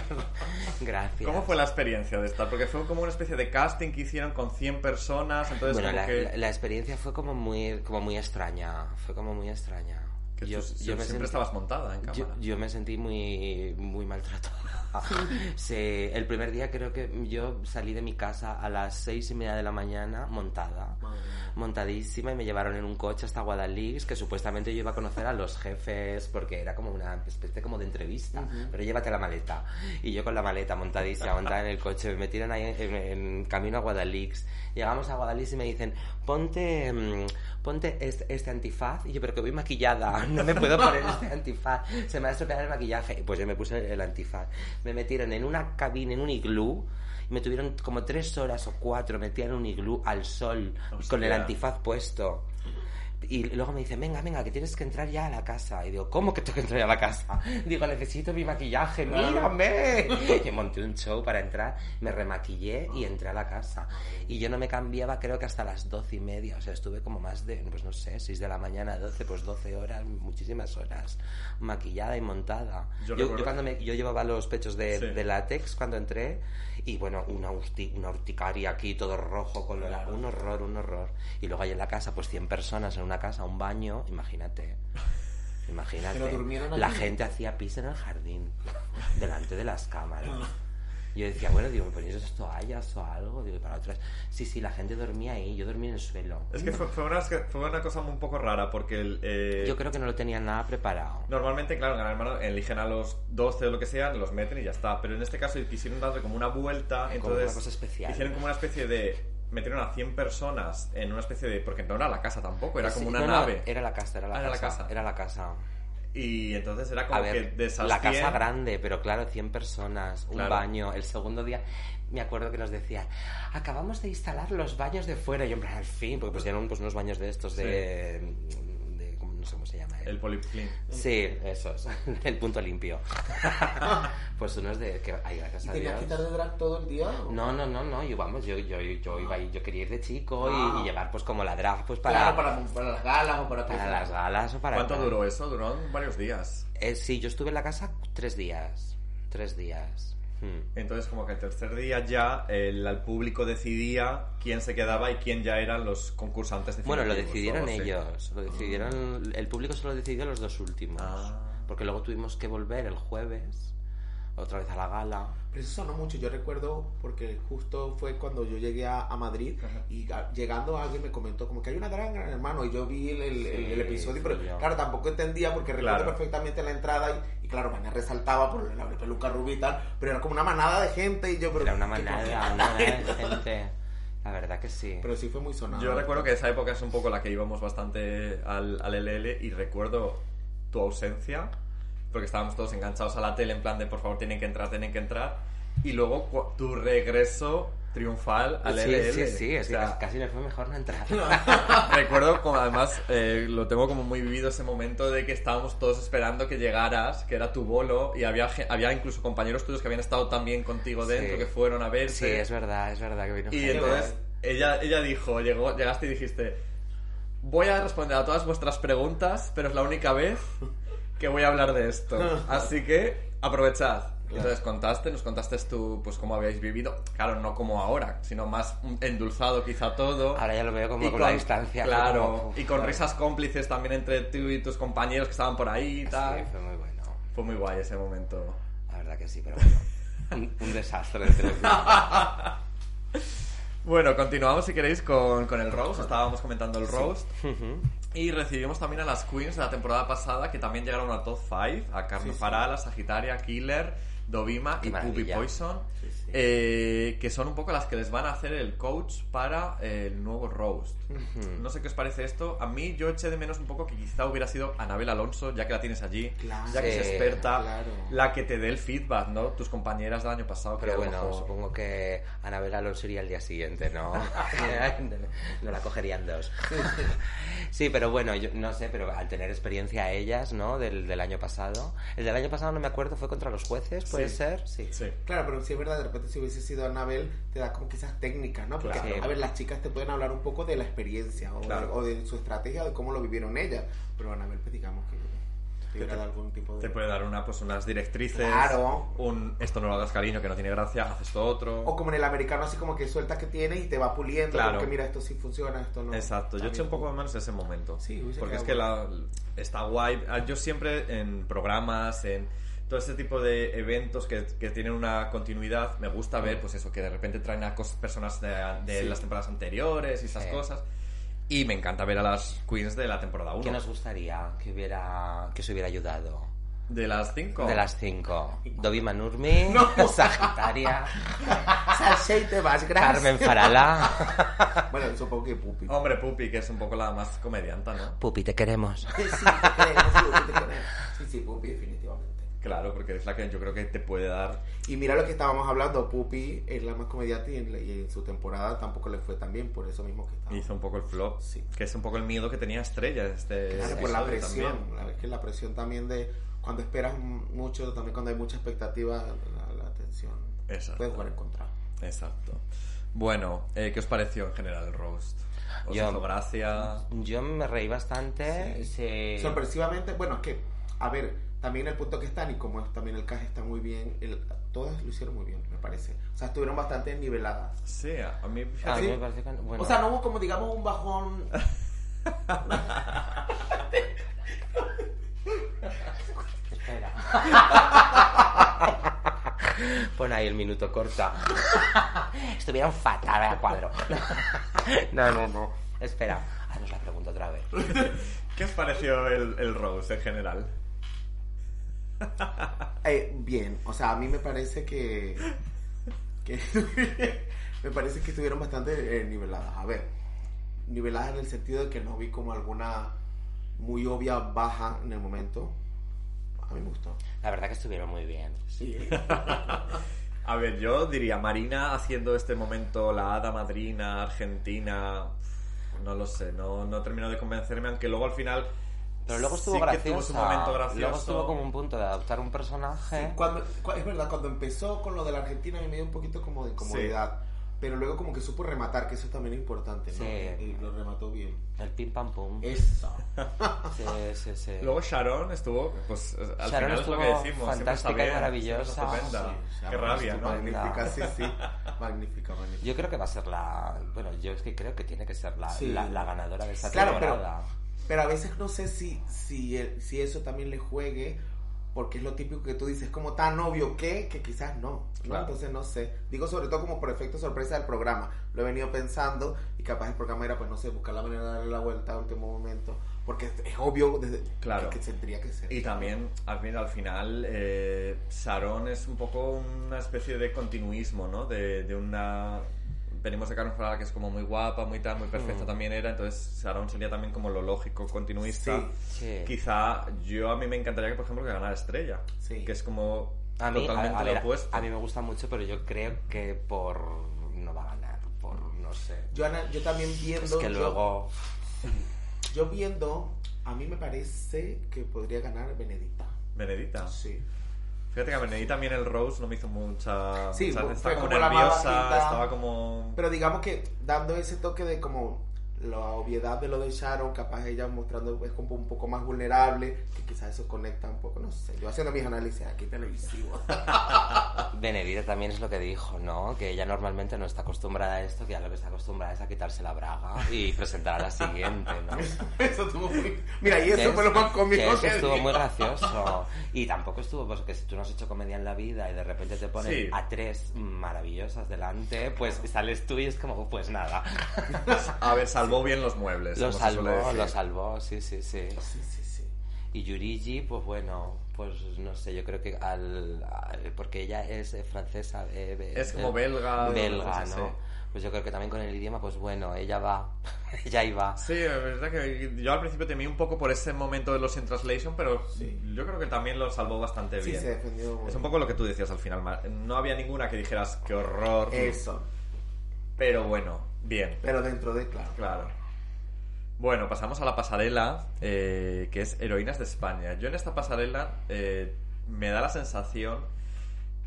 Gracias. ¿Cómo fue la experiencia de estar? Porque fue como una especie de casting que hicieron con 100 personas, entonces Bueno, como la, que... la- la experiencia fue como muy, como muy extraña. Fue como muy extraña. que yo, tú yo siempre me sentí- estabas montada en cámara. Yo, yo me sentí muy, muy maltratada. Sí, el primer día creo que yo salí de mi casa a las seis y media de la mañana montada, montadísima y me llevaron en un coche hasta Guadalix, que supuestamente yo iba a conocer a los jefes porque era como una especie como de entrevista, pero llévate la maleta. Y yo con la maleta montadísima, montada en el coche, me metieron ahí en, en camino a Guadalix. Llegamos a Guadalix y me dicen, ponte, mm, ponte este, este antifaz. Y yo, pero que voy maquillada, no me puedo poner este antifaz. Se me ha estropeado el maquillaje. Pues yo me puse el antifaz. Me metieron en una cabina, en un iglú. Y me tuvieron como tres horas o cuatro metida en un iglú al sol Hostia. con el antifaz puesto. Y luego me dicen, venga, venga, que tienes que entrar ya a la casa. Y digo, ¿cómo que tengo que entrar ya a la casa? Digo, necesito mi maquillaje, mírame. Y monté un show para entrar, me remaquillé y entré a la casa. Y yo no me cambiaba creo que hasta las doce y media. O sea, estuve como más de, pues no sé, seis de la mañana, doce, pues doce horas, muchísimas horas. Maquillada y montada. Yo Yo, yo cuando me, yo llevaba los pechos de, Sí. de látex cuando entré y bueno, una, urti- una urticaria aquí, todo rojo, colorado, un horror, un horror. Y luego ahí en la casa, pues 100 personas en una casa, un baño, imagínate. Imagínate. Pero durmieron La gente hacía pis en el jardín, delante de las cámaras. Yo decía, bueno, digo, ¿me ponéis esas toallas o algo? Digo, y para otras. Sí, sí, la gente dormía ahí, yo dormía en el suelo. Es que fue, fue una, fue una cosa un poco rara porque el, eh, Yo creo que no lo tenían nada preparado. Normalmente, claro, en Gran Hermano eligen a los 12 o lo que sea, los meten y ya está. Pero en este caso quisieron darle como una vuelta. Como entonces una cosa especial. Hicieron como una especie de. Metieron a 100 personas en una especie de. Porque no era la casa tampoco, era Sí, como una no, no, nave. era la casa, era la Ah, era la casa. casa. Era la casa. Y entonces era como A ver, que de esas la 100, casa grande, pero claro, 100 personas, un Claro. baño. El segundo día, me acuerdo que nos decían, acabamos de instalar los baños de fuera. Y yo, en plan, al fin, porque pues eran pues, unos baños de estos de... de- ¿cómo- no sé cómo se llama. El poliflin. Sí, esos, el punto limpio. pues unos de... que Ay, gracias ¿Y a tenías Dios. que estar de drag todo el día? No, no, no, no, yo vamos, yo, yo, yo iba y yo quería ir de chico y- Ah. y, llevar pues como la drag pues para, Claro, para, para las galas o para... para las galas o para... ¿Cuánto tal. duró eso? Duró varios días. Eh, sí, yo estuve en la casa tres días. Tres días. Hmm. Entonces, como que el tercer día ya el, el público decidía quién se quedaba y quién ya eran los concursantes. Bueno, lo decidieron ellos. Lo decidieron, el público solo decidió los dos últimos. Ah. Porque luego tuvimos que volver el jueves, otra vez a la gala. Pero eso sonó mucho. Yo recuerdo porque justo fue cuando yo llegué a, a Madrid Ajá. y a- llegando alguien me comentó como que hay una gran gran hermano y yo vi el, el- el- el Sí, episodio, pero sí, yo. claro, tampoco entendía porque recuerdo Claro. perfectamente la entrada y, y claro, Maná resaltaba por la peluca tal, pero era como una manada de gente y yo... Pero, Era una ¿qué- manada, una manada de gente. La verdad que sí. Pero sí fue muy sonado. Yo recuerdo que esa época es un poco la que íbamos bastante al, al LL y recuerdo tu ausencia, porque estábamos todos enganchados a la tele en plan de por favor tienen que entrar, tienen que entrar, y luego tu regreso triunfal al sí, LL. sí, sí, O sea, casi me fue mejor no entrar. Recuerdo como además eh, lo tengo como muy vivido ese momento de que estábamos todos esperando que llegaras, que era tu bolo, y había, había incluso compañeros tuyos que habían estado también contigo dentro, Sí. que fueron a verte. Sí, es verdad, es verdad que vino Y entonces ella, ella dijo, llegó, llegaste y dijiste, voy a responder a todas vuestras preguntas, pero es la única vez que voy a hablar de esto. Así que aprovechad. Y Entonces contaste, nos contaste tú, pues cómo habíais vivido, claro, no como ahora, sino más endulzado quizá todo. Ahora ya lo veo como Y con, la distancia. Claro, como, uf, y con claro. risas cómplices también entre tú y tus compañeros que estaban por ahí y tal. Sí, fue muy bueno. Fue muy guay ese momento. La verdad que sí, pero bueno. Un, un desastre. Bueno, continuamos si queréis con, con el roast. Estábamos comentando el roast. Y recibimos también a las queens de la temporada pasada que también llegaron al top 5. A Carmen Sí, sí. Farala, Sagitaria, Killer, Dovima Qué y Puppy. Poison. Sí, sí. eh, que son un poco las que les van a hacer el coach para el nuevo roast. No sé qué os parece esto. A mí yo eché de menos un poco que quizá hubiera sido Anabel Alonso, ya que la tienes allí, Claro. ya que es experta, claro. la que te dé el feedback, ¿no? Tus compañeras del año pasado. que Pero bueno, mejor- supongo que Anabel Alonso iría al día siguiente, ¿no? no la cogerían dos. Sí, pero bueno, yo no sé, pero al tener experiencia ellas, ¿no? Del, del año pasado. El del año pasado no me acuerdo, fue contra los jueces, ¿puede Sí. ser? Sí. Sí. Claro, pero sí es verdad, de repente si hubiese sido Anabel, te da como quizás técnicas, ¿no? Porque, Claro. a ver, las chicas te pueden hablar un poco de la experiencia o, Claro. de, o de su estrategia, de cómo lo vivieron ellas. Pero Anabel, pues digamos que te te- algún tipo de... Te puede dar una, pues, unas directrices. Claro. Un esto no lo hagas cariño, que no tiene gracia, haz esto otro. O como en el americano, así como que sueltas que tiene y te va puliendo. Claro. Como que mira, esto sí funciona, esto no. Exacto, yo eché un poco de menos ese momento. Sí, Porque es que la, está guay. Ah, Yo siempre en programas, en todo este tipo de eventos que, que tienen una continuidad, me gusta ver, pues eso, que de repente traen a cos- personas de, de Sí. las temporadas anteriores y esas Sí. cosas. Y me encanta ver a las queens de la temporada 1. ¿Qué nos gustaría que hubiera que se hubiera ayudado? De las 5. De las cinco. Dovima Nurmi, No. Sagitaria, Salseite más, gracias. Carmen Farala. Bueno, supongo que Pupi. Hombre, Pupi, que es un poco la más comedianta, ¿no? Pupi, te queremos. Sí, sí, te queremos, sí, Pupi, te queremos. Sí, sí, Pupi, definitivamente. Claro, porque es la que yo creo que te puede dar Y mira lo que estábamos hablando, Pupi es la más comediante y en, la- y en su temporada tampoco le fue tan bien, por eso mismo que estaba. hizo un poco el flop, Sí. que es un poco el miedo que tenía Estrella este Claro, por la presión, la, es que la presión también de cuando esperas mucho, también cuando hay mucha expectativa, la, la tensión Exacto. puede jugar en contra. Exacto. Bueno, eh, ¿qué os pareció en general el roast? ¿Os Yo- hizo gracia? Yo me reí bastante. Sí. sí. Sorpresivamente, bueno, es que, a ver, también el punto que están y como es, también el caje está muy bien, el- todas lo hicieron muy bien, me parece. O sea, estuvieron bastante niveladas. Sí, a mí... A mí me parece que... Bueno, O sea, no hubo como digamos un bajón. Espera. Pon ahí el minuto corta. Estuvieron fatal a cuadro. No, no, no. Espera. Haznos la pregunta otra vez. ¿Qué os pareció el, el roast en general? Eh, bien, o sea, a mí me parece que. que me parece que estuvieron bastante eh, niveladas. A ver, niveladas en el sentido de que no vi como alguna muy obvia baja en el momento. A mí me gustó. La verdad que estuvieron muy bien. Sí. A ver, yo diría Marina haciendo este momento la hada madrina argentina. No lo sé, no, no terminó de convencerme, aunque luego al final. Pero luego estuvo sí que graciosa. tuvo su momento gracioso. Luego estuvo como un punto de adoptar un personaje. Cuando, cu- es verdad, cuando empezó con lo de la Argentina me dio un poquito como de incomodidad. pero luego como que supo rematar, que eso también es importante, ¿no? Sí. Y lo remató bien. El pim pam pum. Eso. Sí, sí, sí. Luego Sharon estuvo, pues al Sharon final es lo que estuvo decimos, fantástica y maravillosa. Sí, Qué rabia, estuvo ¿no? Magnífica, sí, sí. Magnífica, magnífica. Yo creo que va a ser la. Bueno, yo es que creo que tiene que ser la, Sí. la, la ganadora de esta Claro, temporada. pero a veces no sé si, si, el- si eso también le juegue, porque es lo típico que tú dices, como tan obvio que, que quizás no, ¿no? Claro. Entonces no sé. Digo sobre todo como por efecto sorpresa del programa. Lo he venido pensando y capaz el programa era, pues no sé, buscar la manera de darle la vuelta a último momento, porque es, obvio desde Claro. que, que tendría que ser. Y también, al fin- al final, eh, Sharon es un poco una especie de continuismo, ¿no? De, de una... Venimos de Carmen Farala, que es como muy guapa, muy tal, muy perfecta Mm. también era, entonces Sharon sería también como lo lógico, continuista. Sí. Sí. Quizá yo a mí me encantaría que, por ejemplo, que ganara Estrella, Sí. que es como A mí, a, totalmente a ver, lo opuesto. a mí me gusta mucho, pero yo creo que por. No va a ganar, por. No sé. Yo, ana- yo también viendo... Es que yo- luego. Yo viendo, a mí me parece que podría ganar Benedita. Benedita. Sí. Fíjate que a Benedita también el Rose no me hizo mucha... Sí, mucha- estaba como nerviosa, estaba como... Pero digamos que dando ese toque de como la obviedad de lo de Sharon, capaz ella mostrando es como un poco más vulnerable, que quizás eso conecta un poco, no sé. Yo haciendo mis análisis aquí televisivos. Benedita también es lo que dijo, ¿no? Que ella normalmente no está acostumbrada a esto, que ya lo que está acostumbrada es a quitarse la braga y presentar a la siguiente, ¿no? eso estuvo muy... Mira, y eso fue lo más cómico que eso que estuvo muy gracioso. Y tampoco estuvo, pues que si tú no has hecho comedia en la vida y de repente te ponen Sí. a tres maravillosas delante, pues sales tú y es como, pues nada. A ver, salvó bien los muebles. Lo como salvó, lo salvó, sí, sí, sí. Sí, sí, sí. Y Yurigi, pues bueno, pues no sé, yo creo que al, al- porque ella es eh, francesa, eh, be- Es como eh, belga, belga, cosas ¿no? Pues yo creo que también con el idioma, pues bueno, ella va, ella iba. Sí, es verdad que yo al principio temí un poco por ese momento de los in translation, pero Sí. yo creo que también lo salvó bastante Sí, bien. se defendió. muy Es un poco lo que tú decías al final, Mar. No había ninguna que dijeras qué horror. Eso. Pero bueno, bien. Pero dentro de, claro. Claro. Bueno, pasamos a la pasarela, eh, que es Heroínas de España. Yo en esta pasarela eh, me da la sensación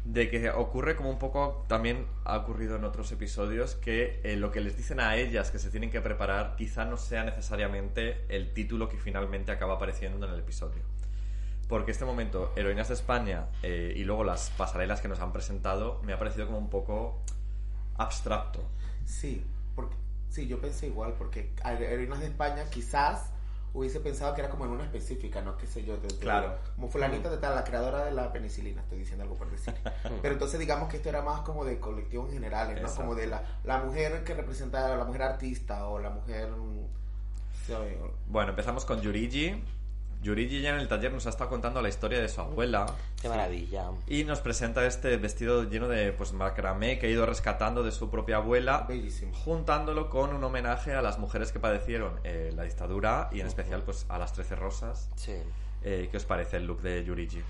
de que ocurre como un poco también ha ocurrido en otros episodios que eh, lo que les dicen a ellas que se tienen que preparar quizá no sea necesariamente el título que finalmente acaba apareciendo en el episodio. Porque este momento, Heroínas de España eh, y luego las pasarelas que nos han presentado, me ha parecido como un poco abstracto. Sí, sí, yo pensé igual, porque Aerolíneas de España quizás hubiese pensado que era como en una específica, ¿no? Qué sé yo. de- de- Claro. Como fulanita de tal, la creadora de la penicilina, estoy diciendo algo por decir. Pero entonces digamos que esto era más como de colectivos generales, ¿no? Exacto. Como de la, la mujer que representa a la mujer artista o la mujer... mm. Bueno, empezamos con Yurigi. Yurigi ya en el taller nos ha estado contando la historia de su abuela Qué maravilla. y nos presenta este vestido lleno de pues macramé que ha ido rescatando de su propia abuela, Bellísimo. juntándolo con un homenaje a las mujeres que padecieron eh, la dictadura y en especial pues a las Trece Rosas. Sí. Eh, ¿Qué os parece el look de Yurigi?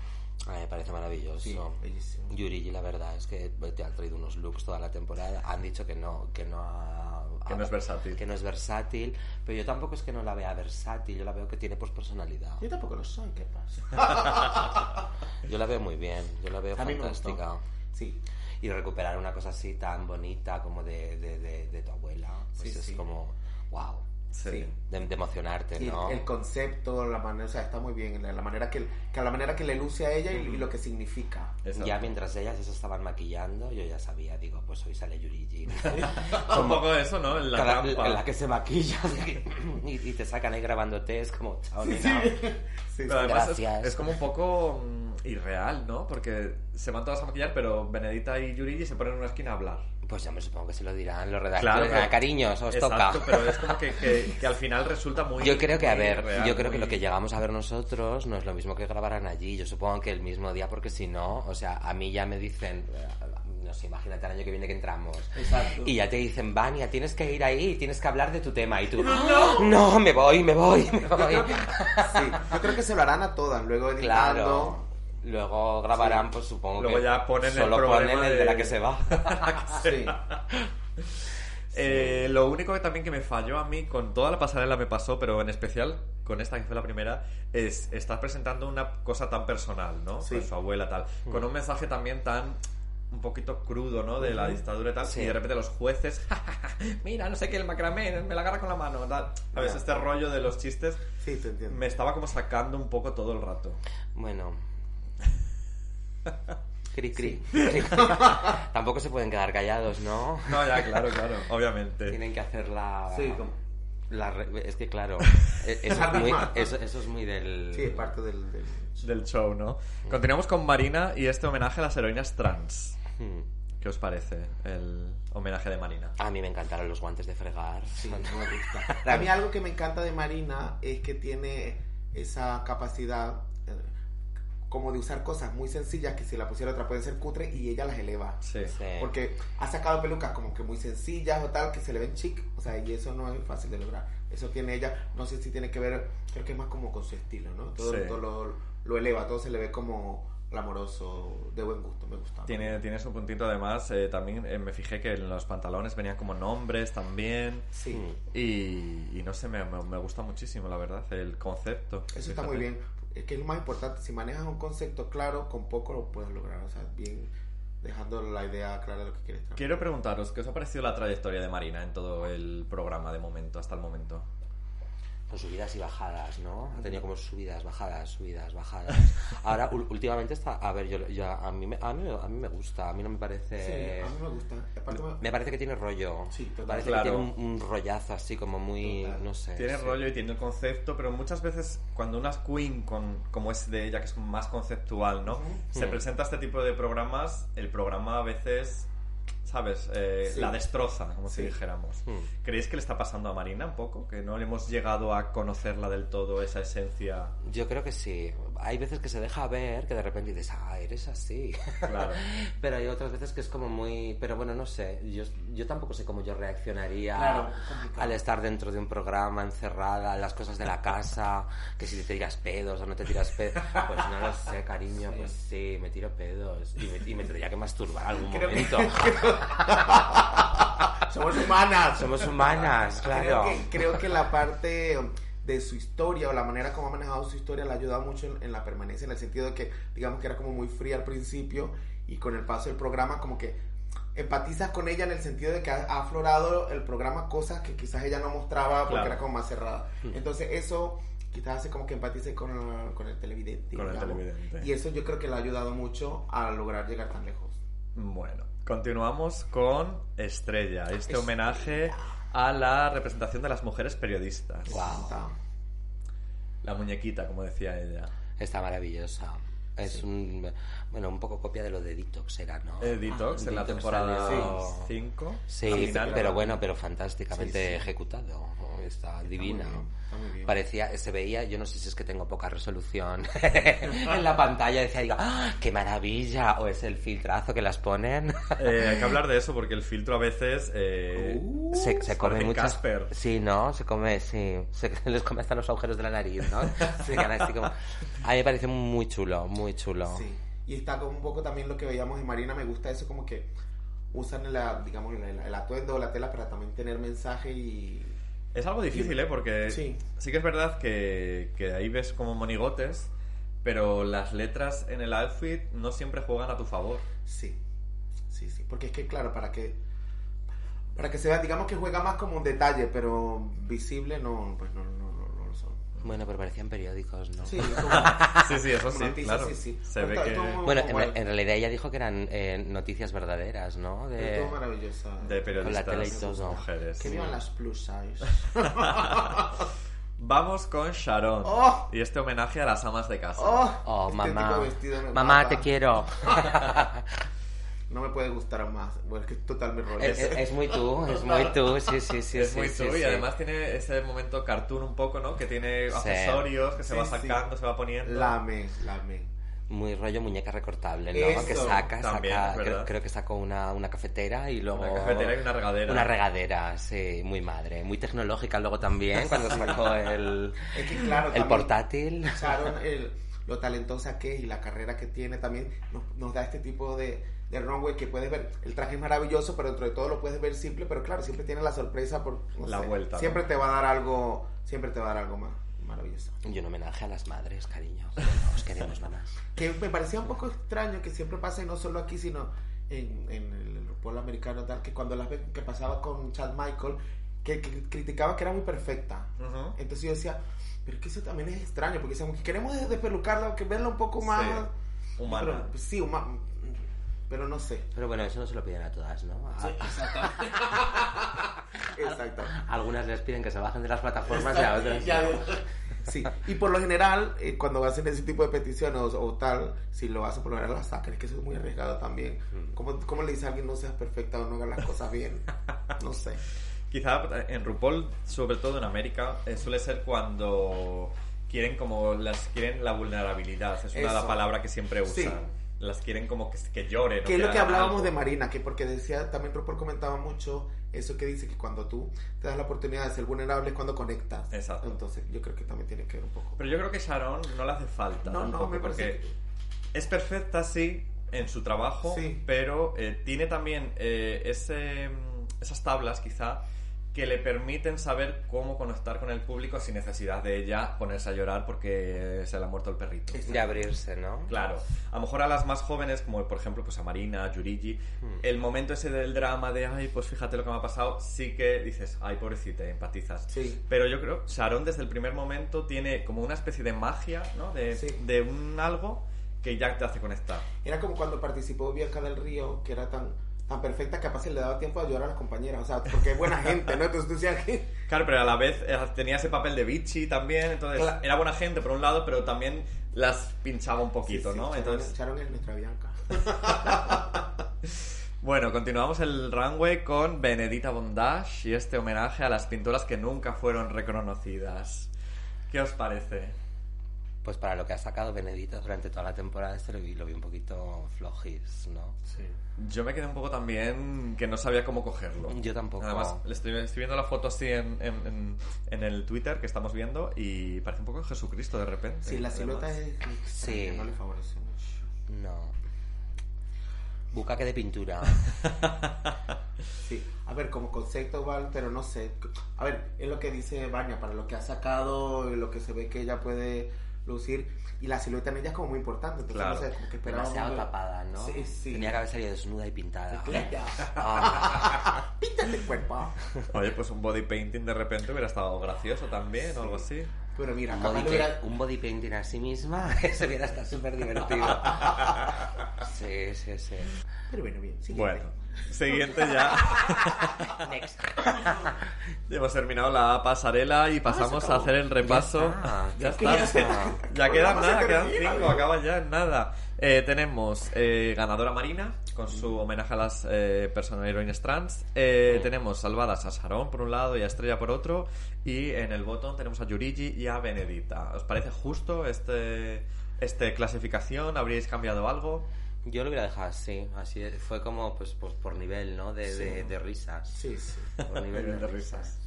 Ay, me parece maravilloso. Sí, bellísimo. Yurigi, la verdad es que te ha traído unos looks toda la temporada. Han dicho que no, que no ha- Que no es versátil. Que no es versátil, pero yo tampoco es que no la vea versátil, yo la veo que tiene pues personalidad. Yo tampoco lo soy, ¿qué pasa? Yo la veo muy bien, yo la veo A fantástica. Sí, Y recuperar una cosa así tan bonita como de, de, de- de tu abuela, pues Sí, es sí. como, wow, Sí. Sí. de, de emocionarte, Sí, ¿no? el concepto, la manera, o sea, está muy bien, la, la manera que, que la manera que le luce a ella y, y lo que significa. Exacto. Ya mientras ellas se estaban maquillando, yo ya sabía, digo, pues hoy sale Yurigi. un poco eso, ¿no? En la Cada- trampa. la que se maquilla y, y te sacan ahí grabándote, es como, chao, nena. Sí, Pero además es, Gracias. es como un poco mm, irreal, ¿no? Porque se van todas a maquillar, pero Benedita y Yurigi se ponen en una esquina a hablar. Pues ya me supongo que se lo dirán los redactores. Claro, pero- cariños, os Exacto, toca. pero es como que, que- que al final resulta muy. Yo creo que, a ver, real, yo creo que lo que llegamos a ver nosotros no es lo mismo que grabarán allí. Yo supongo que el mismo día, porque si no, o sea, a mí ya me dicen, eh, no sé, imagínate el año que viene que entramos. Exacto. Y ya te dicen, Vania, tienes que ir ahí, tienes que hablar de tu tema. Y tú, no, me voy, me voy, me voy. Sí, yo creo que se lo harán a todas, luego editando. Claro. Luego grabarán, pues supongo Luego que ya ponen el solo problema ponen el de... de- la que se va. Sí. Eh, lo único que también que me falló a mí, con toda la pasarela me pasó, pero en especial con esta que fue la primera, es estar presentando una cosa tan personal, ¿no? Sí. Con su abuela tal. Con un mensaje también tan un poquito crudo, ¿no? De la dictadura y tal. Sí. Y de repente los jueces, mira, no sé qué, el macramé, me la agarra con la mano. Tal. ¿Sabes? Ya. Este rollo de los chistes Sí, te entiendo. me estaba como sacando un poco todo el rato. Bueno. Cri, cri. Tampoco se pueden quedar callados, ¿no? No, ya, claro, claro, obviamente. Tienen que hacer la... Sí, como- la re- Es que claro, e- eso es muy, eso, eso es muy del... Sí, es parte del... del- Del show, ¿no? Continuamos con Marina y este homenaje a las heroínas trans. Hmm. ¿Qué os parece el homenaje de Marina? A mí me encantaron los guantes de fregar. Sí, no me gusta. A mí algo que me encanta de Marina es que tiene esa capacidad como de usar cosas muy sencillas que si la pusiera otra pueden ser cutre y ella las eleva. Sí. Sí. Porque ha sacado pelucas como que muy sencillas o tal, que se le ven chic, o sea, y eso no es fácil de lograr. Eso tiene ella, no sé si tiene que ver, creo que es más como con su estilo, ¿no? Todo, Sí. todo lo, lo eleva, todo se le ve como glamoroso, de buen gusto, me gusta. Tiene, tiene su puntito además. eh, también eh, me fijé que en los pantalones venían como nombres también. Sí. Y, y no sé, me, me- me gusta muchísimo, la verdad, el concepto. eso está muy bien. Es que es lo más importante, si manejas un concepto claro, con poco lo puedes lograr, o sea, bien dejando la idea clara de lo que quieres. Quiero preguntaros, ¿qué os ha parecido la trayectoria de Marina en todo el programa de momento, hasta el momento? Con subidas y bajadas, ¿no? Ha tenido como subidas, bajadas, subidas, bajadas. Ahora, ul- últimamente está... A ver, yo, yo- a, mí me, a, mí, a mí me gusta, a mí no me parece... Sí, a mí me gusta. Aparte me- Me parece que tiene rollo. Sí, total. me parece Claro. que tiene un, un rollazo así como muy... Total. No sé. Tiene sí. rollo y tiene el concepto, pero muchas veces cuando una queen con, como es de ella, que es más conceptual, ¿no? Se Mm. presenta este tipo de programas, el programa a veces, ¿sabes? Eh, Sí. La destroza, como si dijéramos. Mm. ¿Creéis que le está pasando a Marina un poco? ¿Que no hemos llegado a conocerla del todo, esa esencia? Yo creo que sí. Hay veces que se deja ver que de repente dices, ah, eres así. Claro. pero hay otras veces que es como muy... Pero bueno, no sé. Yo, yo tampoco sé cómo yo reaccionaría Claro, al estar dentro de un programa, encerrada, las cosas de la casa, que si te tiras pedos o no te tiras pedos. Pues no lo sé, cariño. Pues sí, me tiro pedos. Y me, y me tendría que masturbar algún Creo que- momento. Somos humanas. Somos humanas, claro. Creo que, creo que la parte de su historia o la manera como ha manejado su historia le ha ayudado mucho en, en la permanencia, en el sentido de que, digamos que era como muy fría al principio y con el paso del programa como que empatizas con ella en el sentido de que ha, ha aflorado el programa cosas que quizás ella no mostraba porque Claro. era como más cerrada. Entonces eso quizás hace como que empatice con, el- con el televidente. Con el digamos. televidente. Y eso yo creo que le ha ayudado mucho a lograr llegar tan lejos. Bueno, continuamos con Estrella, este Estrella. homenaje a la representación de las mujeres periodistas. Está- La muñequita, como decía ella. Está maravillosa. Es un... Bueno, un poco copia de lo de Detox era, ¿no? Eh, Detox en la temporada salió- 5. Sí, pero bueno, pero fantásticamente Sí, sí. ejecutado. Está divina. muy bien, está muy bien. Parecía, se veía, yo no sé si es que tengo poca resolución en la pantalla, decía, digo, ¡Ah, ¡qué maravilla! O es el filtrazo que las ponen. Eh, hay que hablar de eso porque el filtro a veces eh, se, se come mucho. Casper. Sí, ¿no? Se come, sí. Se les come hasta los agujeros de la nariz, ¿no? Se así como... A mí me parece muy chulo, muy chulo. Sí. Y está como un poco también lo que veíamos en Marina, me gusta eso como que usan la, digamos, el, el atuendo o la tela para también tener mensaje y... Es algo difícil, ¿eh? Porque Sí. sí, que es verdad que, que ahí ves como monigotes, pero las letras en el outfit no siempre juegan a tu favor. Sí, sí, sí. Porque es que, claro, para que... Para que se vea, digamos que juega más como un detalle, pero visible no, pues no, no, no, no lo son. Bueno, pero parecían periódicos, ¿no? Sí, como, Sí, sí, eso sí, noticias, claro. sí, sí. Se ve que... Bueno, en, realidad ella dijo que eran eh, noticias verdaderas, ¿no? De... todo maravillosa. De periodistas Con la tele y todo. mujeres. Que vivan las plus size. Vamos con Sharon. Oh. Y este homenaje a las amas de casa. ¡Oh! Oh, Este mamá. Mamá, te quiero. No me puede gustar más. Bueno, es que es total mi rollo. es, es- muy tú, es muy tú, sí, sí, sí. es sí, muy sí, tú y sí. además tiene ese momento cartoon un poco, ¿no? Que tiene Sí. accesorios que se va sí. sacando, se va poniendo. La amé, la amé. Muy rollo muñeca recortable, ¿no? Eso, que saca, también, saca creo, creo que sacó una, una cafetera y luego... Una cafetera y una regadera. Una regadera, sí, muy madre. Muy tecnológica luego también, cuando sacó el, Es que claro, el también portátil. Sharon, el- lo talentosa que es y la carrera que tiene también nos, nos da este tipo de, de runway que puedes ver. El traje es maravilloso, pero dentro de todo lo puedes ver simple, pero claro, siempre tiene la sorpresa por no La sé, vuelta, ¿no? Siempre te va a dar algo, siempre te va a dar algo más maravilloso. Y un homenaje a las madres, cariño. Os queremos, mamás. Que me parecía un poco extraño que siempre pasa y no solo aquí, sino en, en el pueblo americano tal, que cuando las ve que pasaba con Chad Michael, que, que criticaba que era muy perfecta. Ujú. Entonces yo decía, pero es que eso también es extraño, porque decíamos que queremos despelucarla, que verla un poco más... Sí, humana. Pero, pues, sí, huma- pero no sé. Pero bueno, eso no se lo piden a todas, ¿no? A- exacto. exacto. a algunas les piden que se bajen de las plataformas y a otras... Ya- Sí, y por lo general, eh, cuando hacen ese tipo de peticiones o, o tal, si lo hacen por lo general la sacan, es que eso es muy arriesgado también. ¿Cómo, ¿Cómo le dice a alguien no seas perfecta o no hagas las cosas bien? No sé. Quizá en RuPaul, sobre todo en América, eh, suele ser cuando quieren como las quieren la vulnerabilidad. Es una Eso. la palabra que siempre usan. Las quieren como que, que lloren. Que es lo que hablábamos algo. de Marina, que porque decía, también RuPaul comentaba mucho eso que dice que cuando tú te das la oportunidad de ser vulnerable es cuando conectas. Exacto. Entonces yo creo que también tiene que ver un poco. Pero yo creo que Sharon no le hace falta. No, no, me parece porque es perfecta, sí, en su trabajo, Sí. pero eh, tiene también eh, ese, mm, esas tablas, quizá, que le permiten saber cómo conectar con el público sin necesidad de ella ponerse a llorar porque se le ha muerto el perrito. Y abrirse, ¿no? Claro, a lo mejor a las más jóvenes, como por ejemplo pues a Marina, a Yurigi, el momento ese del drama de, ay, pues fíjate lo que me ha pasado, sí que dices, ay, pobrecita, empatizas. Sí. Pero yo creo, Sharon desde el primer momento tiene como una especie de magia, ¿no? De, Sí. de un algo que ya te hace conectar. Era como cuando participó Bianca del Río, que era tan, tan perfecta que capaz se le daba tiempo a llorar a las compañeras. O sea, porque es buena gente, ¿no? Entonces tú decías que... Claro, pero a la vez eh, tenía ese papel de bitchy también, entonces Claro. era buena gente por un lado, pero también las pinchaba un poquito, Sí, sí, ¿no? Sharon- Entonces, Sharon es nuestra Bianca. Bueno, continuamos el runway con Benedita Bondage y este homenaje a las pinturas que nunca fueron reconocidas. ¿Qué os parece? Pues para lo que ha sacado Benedita durante toda la temporada, este lo vi, lo vi un poquito flojis, ¿no? Sí. Yo me quedé un poco también que no sabía cómo cogerlo. Yo tampoco. Además, le estoy, estoy viendo la foto así en, en- en- en el Twitter que estamos viendo y parece un poco Jesucristo de repente. Sí, la silueta además. es... Sí. No le favorece mucho. No. Bucaque de pintura. Sí, a ver, como concepto, Val, pero no sé. A ver, es lo que dice Vania, para lo que ha sacado, lo que se ve que ella puede lucir. Y la silueta en ella es como muy importante. Entonces, Claro. no sé, como que esperábamos Demasiado ver- tapada, ¿no? Sí, sí. Tenía que haber salido desnuda y pintada. Ah, Píntate el cuerpo. Oye, pues un body painting de repente hubiera estado gracioso también o algo así. Pero mira, un, body hubiera... un body painting a sí misma, eso hubiera estado súper divertido. Sí, sí, sí. Pero bueno, bien. siguiente. Bueno, siguiente ya. Next. Hemos terminado la pasarela y pasamos se a hacer el repaso. Ah, Ya está, ya está. Ya quedan nada, quedan cinco, acaban ya en nada. Eh, tenemos eh, ganadora Marina con su homenaje a las eh, personas heroines trans. Eh, Tenemos salvadas a Sharon por un lado y a Estrella por otro. Y en el botón tenemos a Yurigi y a Benedita. ¿Os parece justo este, este clasificación? ¿Habríais cambiado algo? Yo lo hubiera dejado así, así fue como pues, pues por nivel, ¿no? De, de, de risas. Sí, sí. Por nivel de, De risas. risas.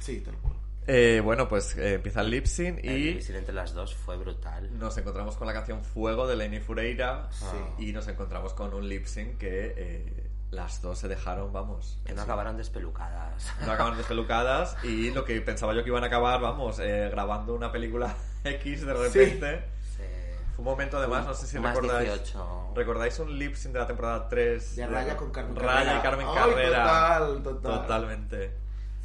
Sí, tal cual. Eh, bueno, pues eh, empieza el lip sync El y lip-sync entre las dos fue brutal. nos encontramos con la canción Fuego de Lenny Fureira y nos encontramos con un lip sync que eh, las dos se dejaron, vamos, Que no acabaron despelucadas. no acaban despelucadas y lo que pensaba yo que iban a acabar, vamos, eh, grabando una película X de repente. Sí. Fue un momento además, no sé si Más recordáis. 18. ¿Recordáis un lip sync de la temporada 3? De Raya con Carmen Raya Carrera. y Carmen Ay, Carrera. total, total. Totalmente.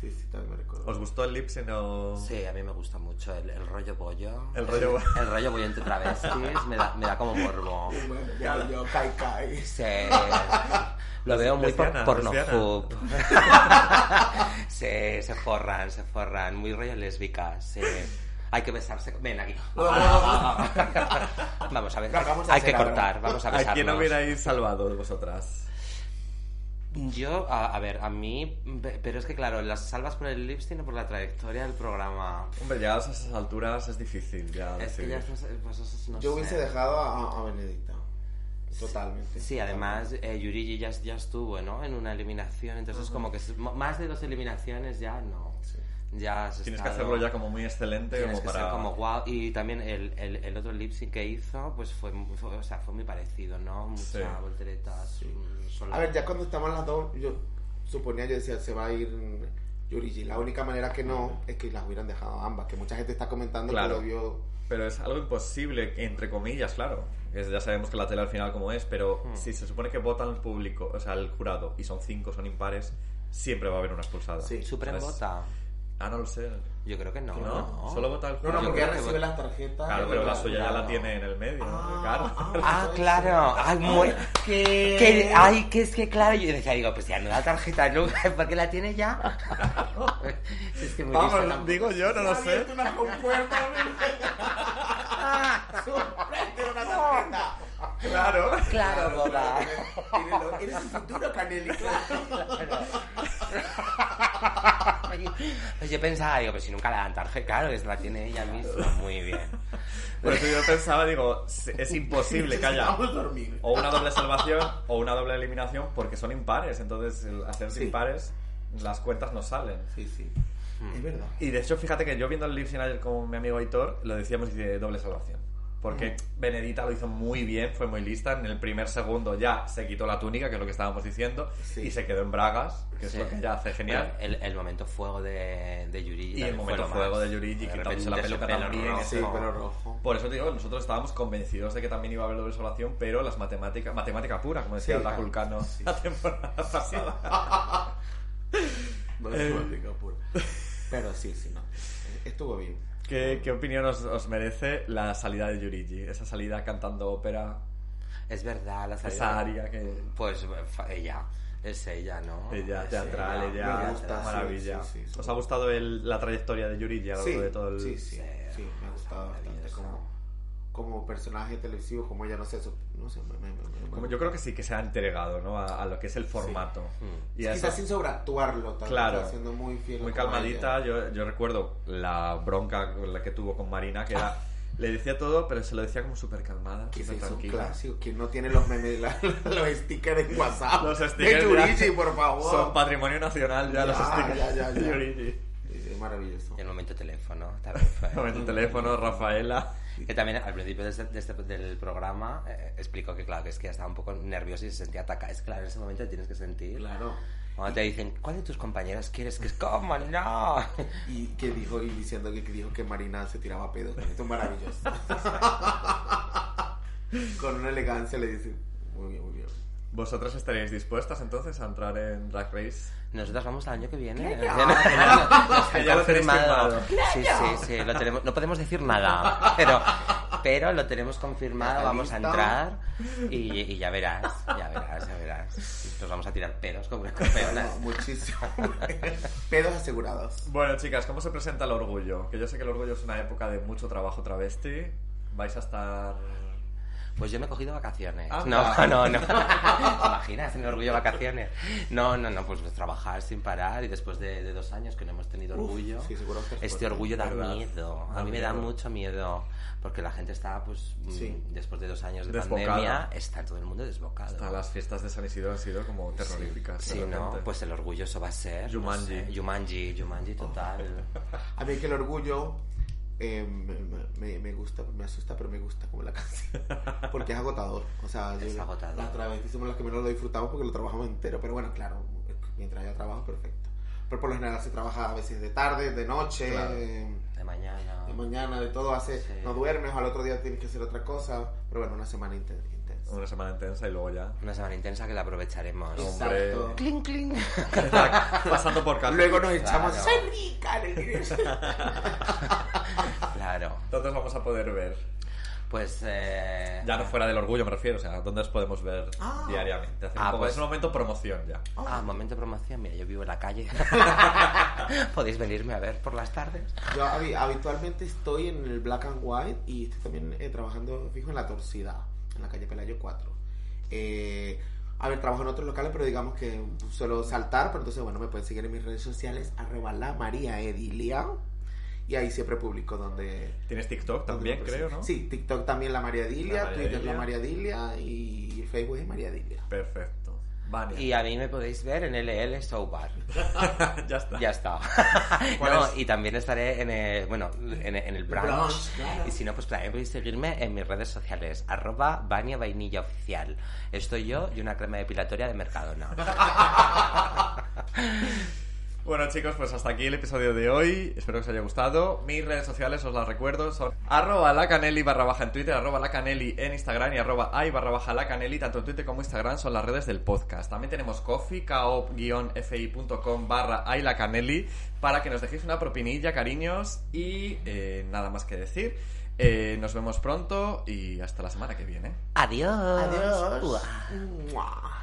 Sí, sí, también me recuerdo. ¿Os gustó el lip sync o...? Sí, a mí me gusta mucho el, el rollo bollo. El rollo bollo. El rollo bollo entre travestis me da, me da como morbo. Ya yo, Kai Kai. Sí. Lo veo muy por Lesbiana, pornohub. Sí, se forran, se forran. Muy rollo lésbicas. Sí. Hay que besarse. Ven aquí. Vamos a ver. Hay que cortar. Vamos a ¿A besarnos. quién hubierais salvado vosotras? Yo, a, a ver, a mí, pe- pero es que claro, las salvas por el lip sync o por la trayectoria del programa. Hombre, llegados a esas alturas es difícil ya Es que ya pues eso no Yo sé. hubiese dejado a, a Benedicta. Totalmente. Sí, además eh, Yurigi ya, ya estuvo, ¿no? En una eliminación, entonces como que más de dos eliminaciones ya no. Sí. Ya has Tienes que estado- hacerlo ya como muy excelente Tienes como que para... ser como wow. Y también el, el, el otro lip sync que hizo, pues fue, fue- o sea, fue muy parecido, ¿no? Muchas Sí. volteretas. mm, solo- A ver, ya cuando estaban las dos, yo suponía, yo decía, se va a ir Yurigi. La única manera que no es que las hubieran dejado ambas, que mucha gente está comentando Claro. que lo vio... pero es algo imposible, entre comillas, claro. Es- ya sabemos que la tele al final como es, pero Hmm. si se supone que votan el público, o sea, el jurado, y son cinco, son impares, siempre va a haber una expulsada. Sí. ¿Sabes? vota. Ah, no lo sé. Yo creo que no. ¿No? Solo vota el No, jurado. no, porque recibe las tarjetas. Claro, pero la suya ya la tiene en el medio, ¿no? Ah, Claro. ah, Ah, claro. Ay, muy... ¿Qué? Que, ay, que es que claro, yo decía, digo, pues ya no da tarjeta nunca, porque la tiene ya. es que muy lista Vamos, tampoco. digo yo, no lo sé. una compuerta. Sorprende una tarjeta. Claro. Claro, boba. Eres el futuro, Caneli, claro. Pues yo pensaba, digo, pues si nunca le dan tarjeta, claro, que se la tiene ella misma. Muy bien. Por eso yo pensaba, digo, es imposible que haya o una doble salvación o una doble eliminación porque son impares. Entonces, el hacerse Sí. impares, las cuentas no salen. Sí, sí. Es verdad. Y de hecho, fíjate que yo viendo el Lipsin ayer con mi amigo Aitor, lo decíamos de doble salvación. Porque Benedita lo hizo muy bien, fue muy lista. En el primer segundo ya se quitó la túnica, que es lo que estábamos diciendo, Sí. y se quedó en bragas, que Sí. es lo que ella hace genial. Bueno, el, el momento fuego de, de Yuri. Y el momento fuego más. de Yurigi, quitándose la peluca pelo también, rojo. Sí, pero rojo. Por eso te digo, nosotros estábamos convencidos de que también iba a haber doble salvación, pero las matemáticas, matemática pura, como decía Sí, la. Culcano Sí. la temporada pasada. No Eh. matemática pura. Pero sí, sí, no. Estuvo bien. ¿Qué, qué opinión os, os merece la salida de Yurigi? Esa salida cantando ópera, Es verdad, la salida. esa aria que... Pues ella. Es ella, ¿no? Ella, Es teatral, ella. ella, Me gusta, maravilla. sí, sí, sí. ¿Os ha gustado el- la trayectoria de Yurigi a lo largo Sí, de todo el...? sí, sí, sí, me ha gustado bastante como, como personaje televisivo, como ella, no sé, eso, no sé, me, me, me- me- Como yo creo que sí que se ha entregado ¿no? a, a lo que es el formato. Mm. Y a Quizás eso- sin sobreactuarlo, tal, Claro. siendo muy fiel. muy calmadita. Yo, yo recuerdo la bronca con la que tuvo con Marina, que era... Le decía todo, pero se lo decía como súper calmada, Que se hizo un tranquila. clásico. Quien no tiene los memes, la- los stickers en WhatsApp. Los de stickers Yurichi, ya por favor. Son patrimonio nacional ya, los Ya, stickers ya, ya, de. Yurigi. Es maravilloso. Y el momento teléfono también fue. Momento teléfono, Rafaela. Que también al principio de este- de este- del programa eh, explicó que, claro, que es que estaba un poco nerviosa y se sentía atacada. Es claro, en ese momento te tienes que sentir. Claro. Cuando te dicen, ¿cuál de tus compañeros quieres que es como? ¡No! Y que dijo, y diciendo que, que dijo que Marina se tiraba pedo. Esto es maravilloso. Con una elegancia le dice, muy bien, muy bien. ¿Vosotras estaréis dispuestas entonces a entrar en Drag Race? Nosotros vamos el año que viene. Claro. Ya, lo tenéis confirmado. firmado. Sí, sí, sí. Lo tenemos, no podemos decir nada, pero, pero lo tenemos confirmado. Vamos a entrar y, y ya verás, ya verás, ya verás. Nos vamos a tirar pedos como campeonas. No, muchísimo. Pedos asegurados. Bueno, chicas, ¿cómo se presenta el orgullo? Que yo sé que el orgullo es una época de mucho trabajo travesti. Vais a estar... Pues yo me he cogido vacaciones. Anda. No, no, no. ¿Te imaginas en orgullo vacaciones? No, no, no, pues trabajar sin parar y después de, de dos años que no hemos tenido Uf, orgullo. sí, seguro que es este fuerte, orgullo da ¿verdad? miedo. A Da mí me da mucho miedo. Porque la gente está, pues, mm, Sí. después de dos años de Desbocada. pandemia, está todo el mundo desbocado. Hasta las fiestas de San Isidro han sido como terroríficas. de Sí, ¿no? Pues el orgullo eso va a ser. no Jumanji. sé, Jumanji, Jumanji total. A mí que el orgullo eh, me, me- me gusta, me asusta, pero me gusta como la canción. Porque es agotador. O sea, Es yo- agotador. las travestis somos las que menos lo disfrutamos porque lo trabajamos entero. Pero bueno, claro, mientras haya trabajo, perfecto. Pero por lo general se trabaja a veces de tarde, de noche, Claro. eh, De mañana. de mañana, de todo. Hace, Sí. No duermes, al otro día tienes que hacer otra cosa. Pero bueno, una semana inten- intensa. Una semana intensa y luego ya... Una semana intensa que la aprovecharemos. Hombre. Exacto. Cling, cling. Pasando por casa. Luego nos echamos Claro. ¡Soy rica! Claro. ¿Dónde os vamos a poder ver? Pues. Eh... Ya no fuera del orgullo me refiero, o sea, ¿dónde os podemos ver Ah. diariamente? Hacer Ah, un poco, pues- Es un momento promoción ya. Ah, momento de promoción. Mira, yo vivo en la calle. Podéis venirme a ver por las tardes. Yo habi- habitualmente estoy en el Black and White y estoy también eh, trabajando fijo en la Torcida, en la calle Pelayo 4. Eh, a ver, trabajo en otros locales, pero digamos que suelo saltar, pero entonces, bueno, me pueden seguir en mis redes sociales, arroba la María Edilia, y ahí siempre publico donde... Tienes TikTok donde también, creo. ¿no? Sí, TikTok también la María Edilia, Twitter la María Edilia y Facebook es María Edilia. Perfecto. Y a mí me podéis ver en LL Show Bar. ya está. Ya está. ¿Cuál No, es? y también estaré en el, bueno, en, en el brunch. brunch, claro. Y si no, pues también podéis seguirme en mis redes sociales. Arroba Vania Vainilla Oficial. Estoy yo y una crema depilatoria de Mercadona. Bueno chicos, pues hasta aquí el episodio de hoy. Espero que os haya gustado. Mis redes sociales os las recuerdo. Son arroba lacaneli barra baja en Twitter, arroba lacaneli en Instagram y arroba i barra baja lacaneli. Tanto en Twitter como Instagram son las redes del podcast. También tenemos coffee, ko-fi.com barra i lacaneli para que nos dejéis una propinilla, cariños. Y eh, nada más que decir. Eh, nos vemos pronto y hasta la semana que viene. Adiós. Adiós. Uah.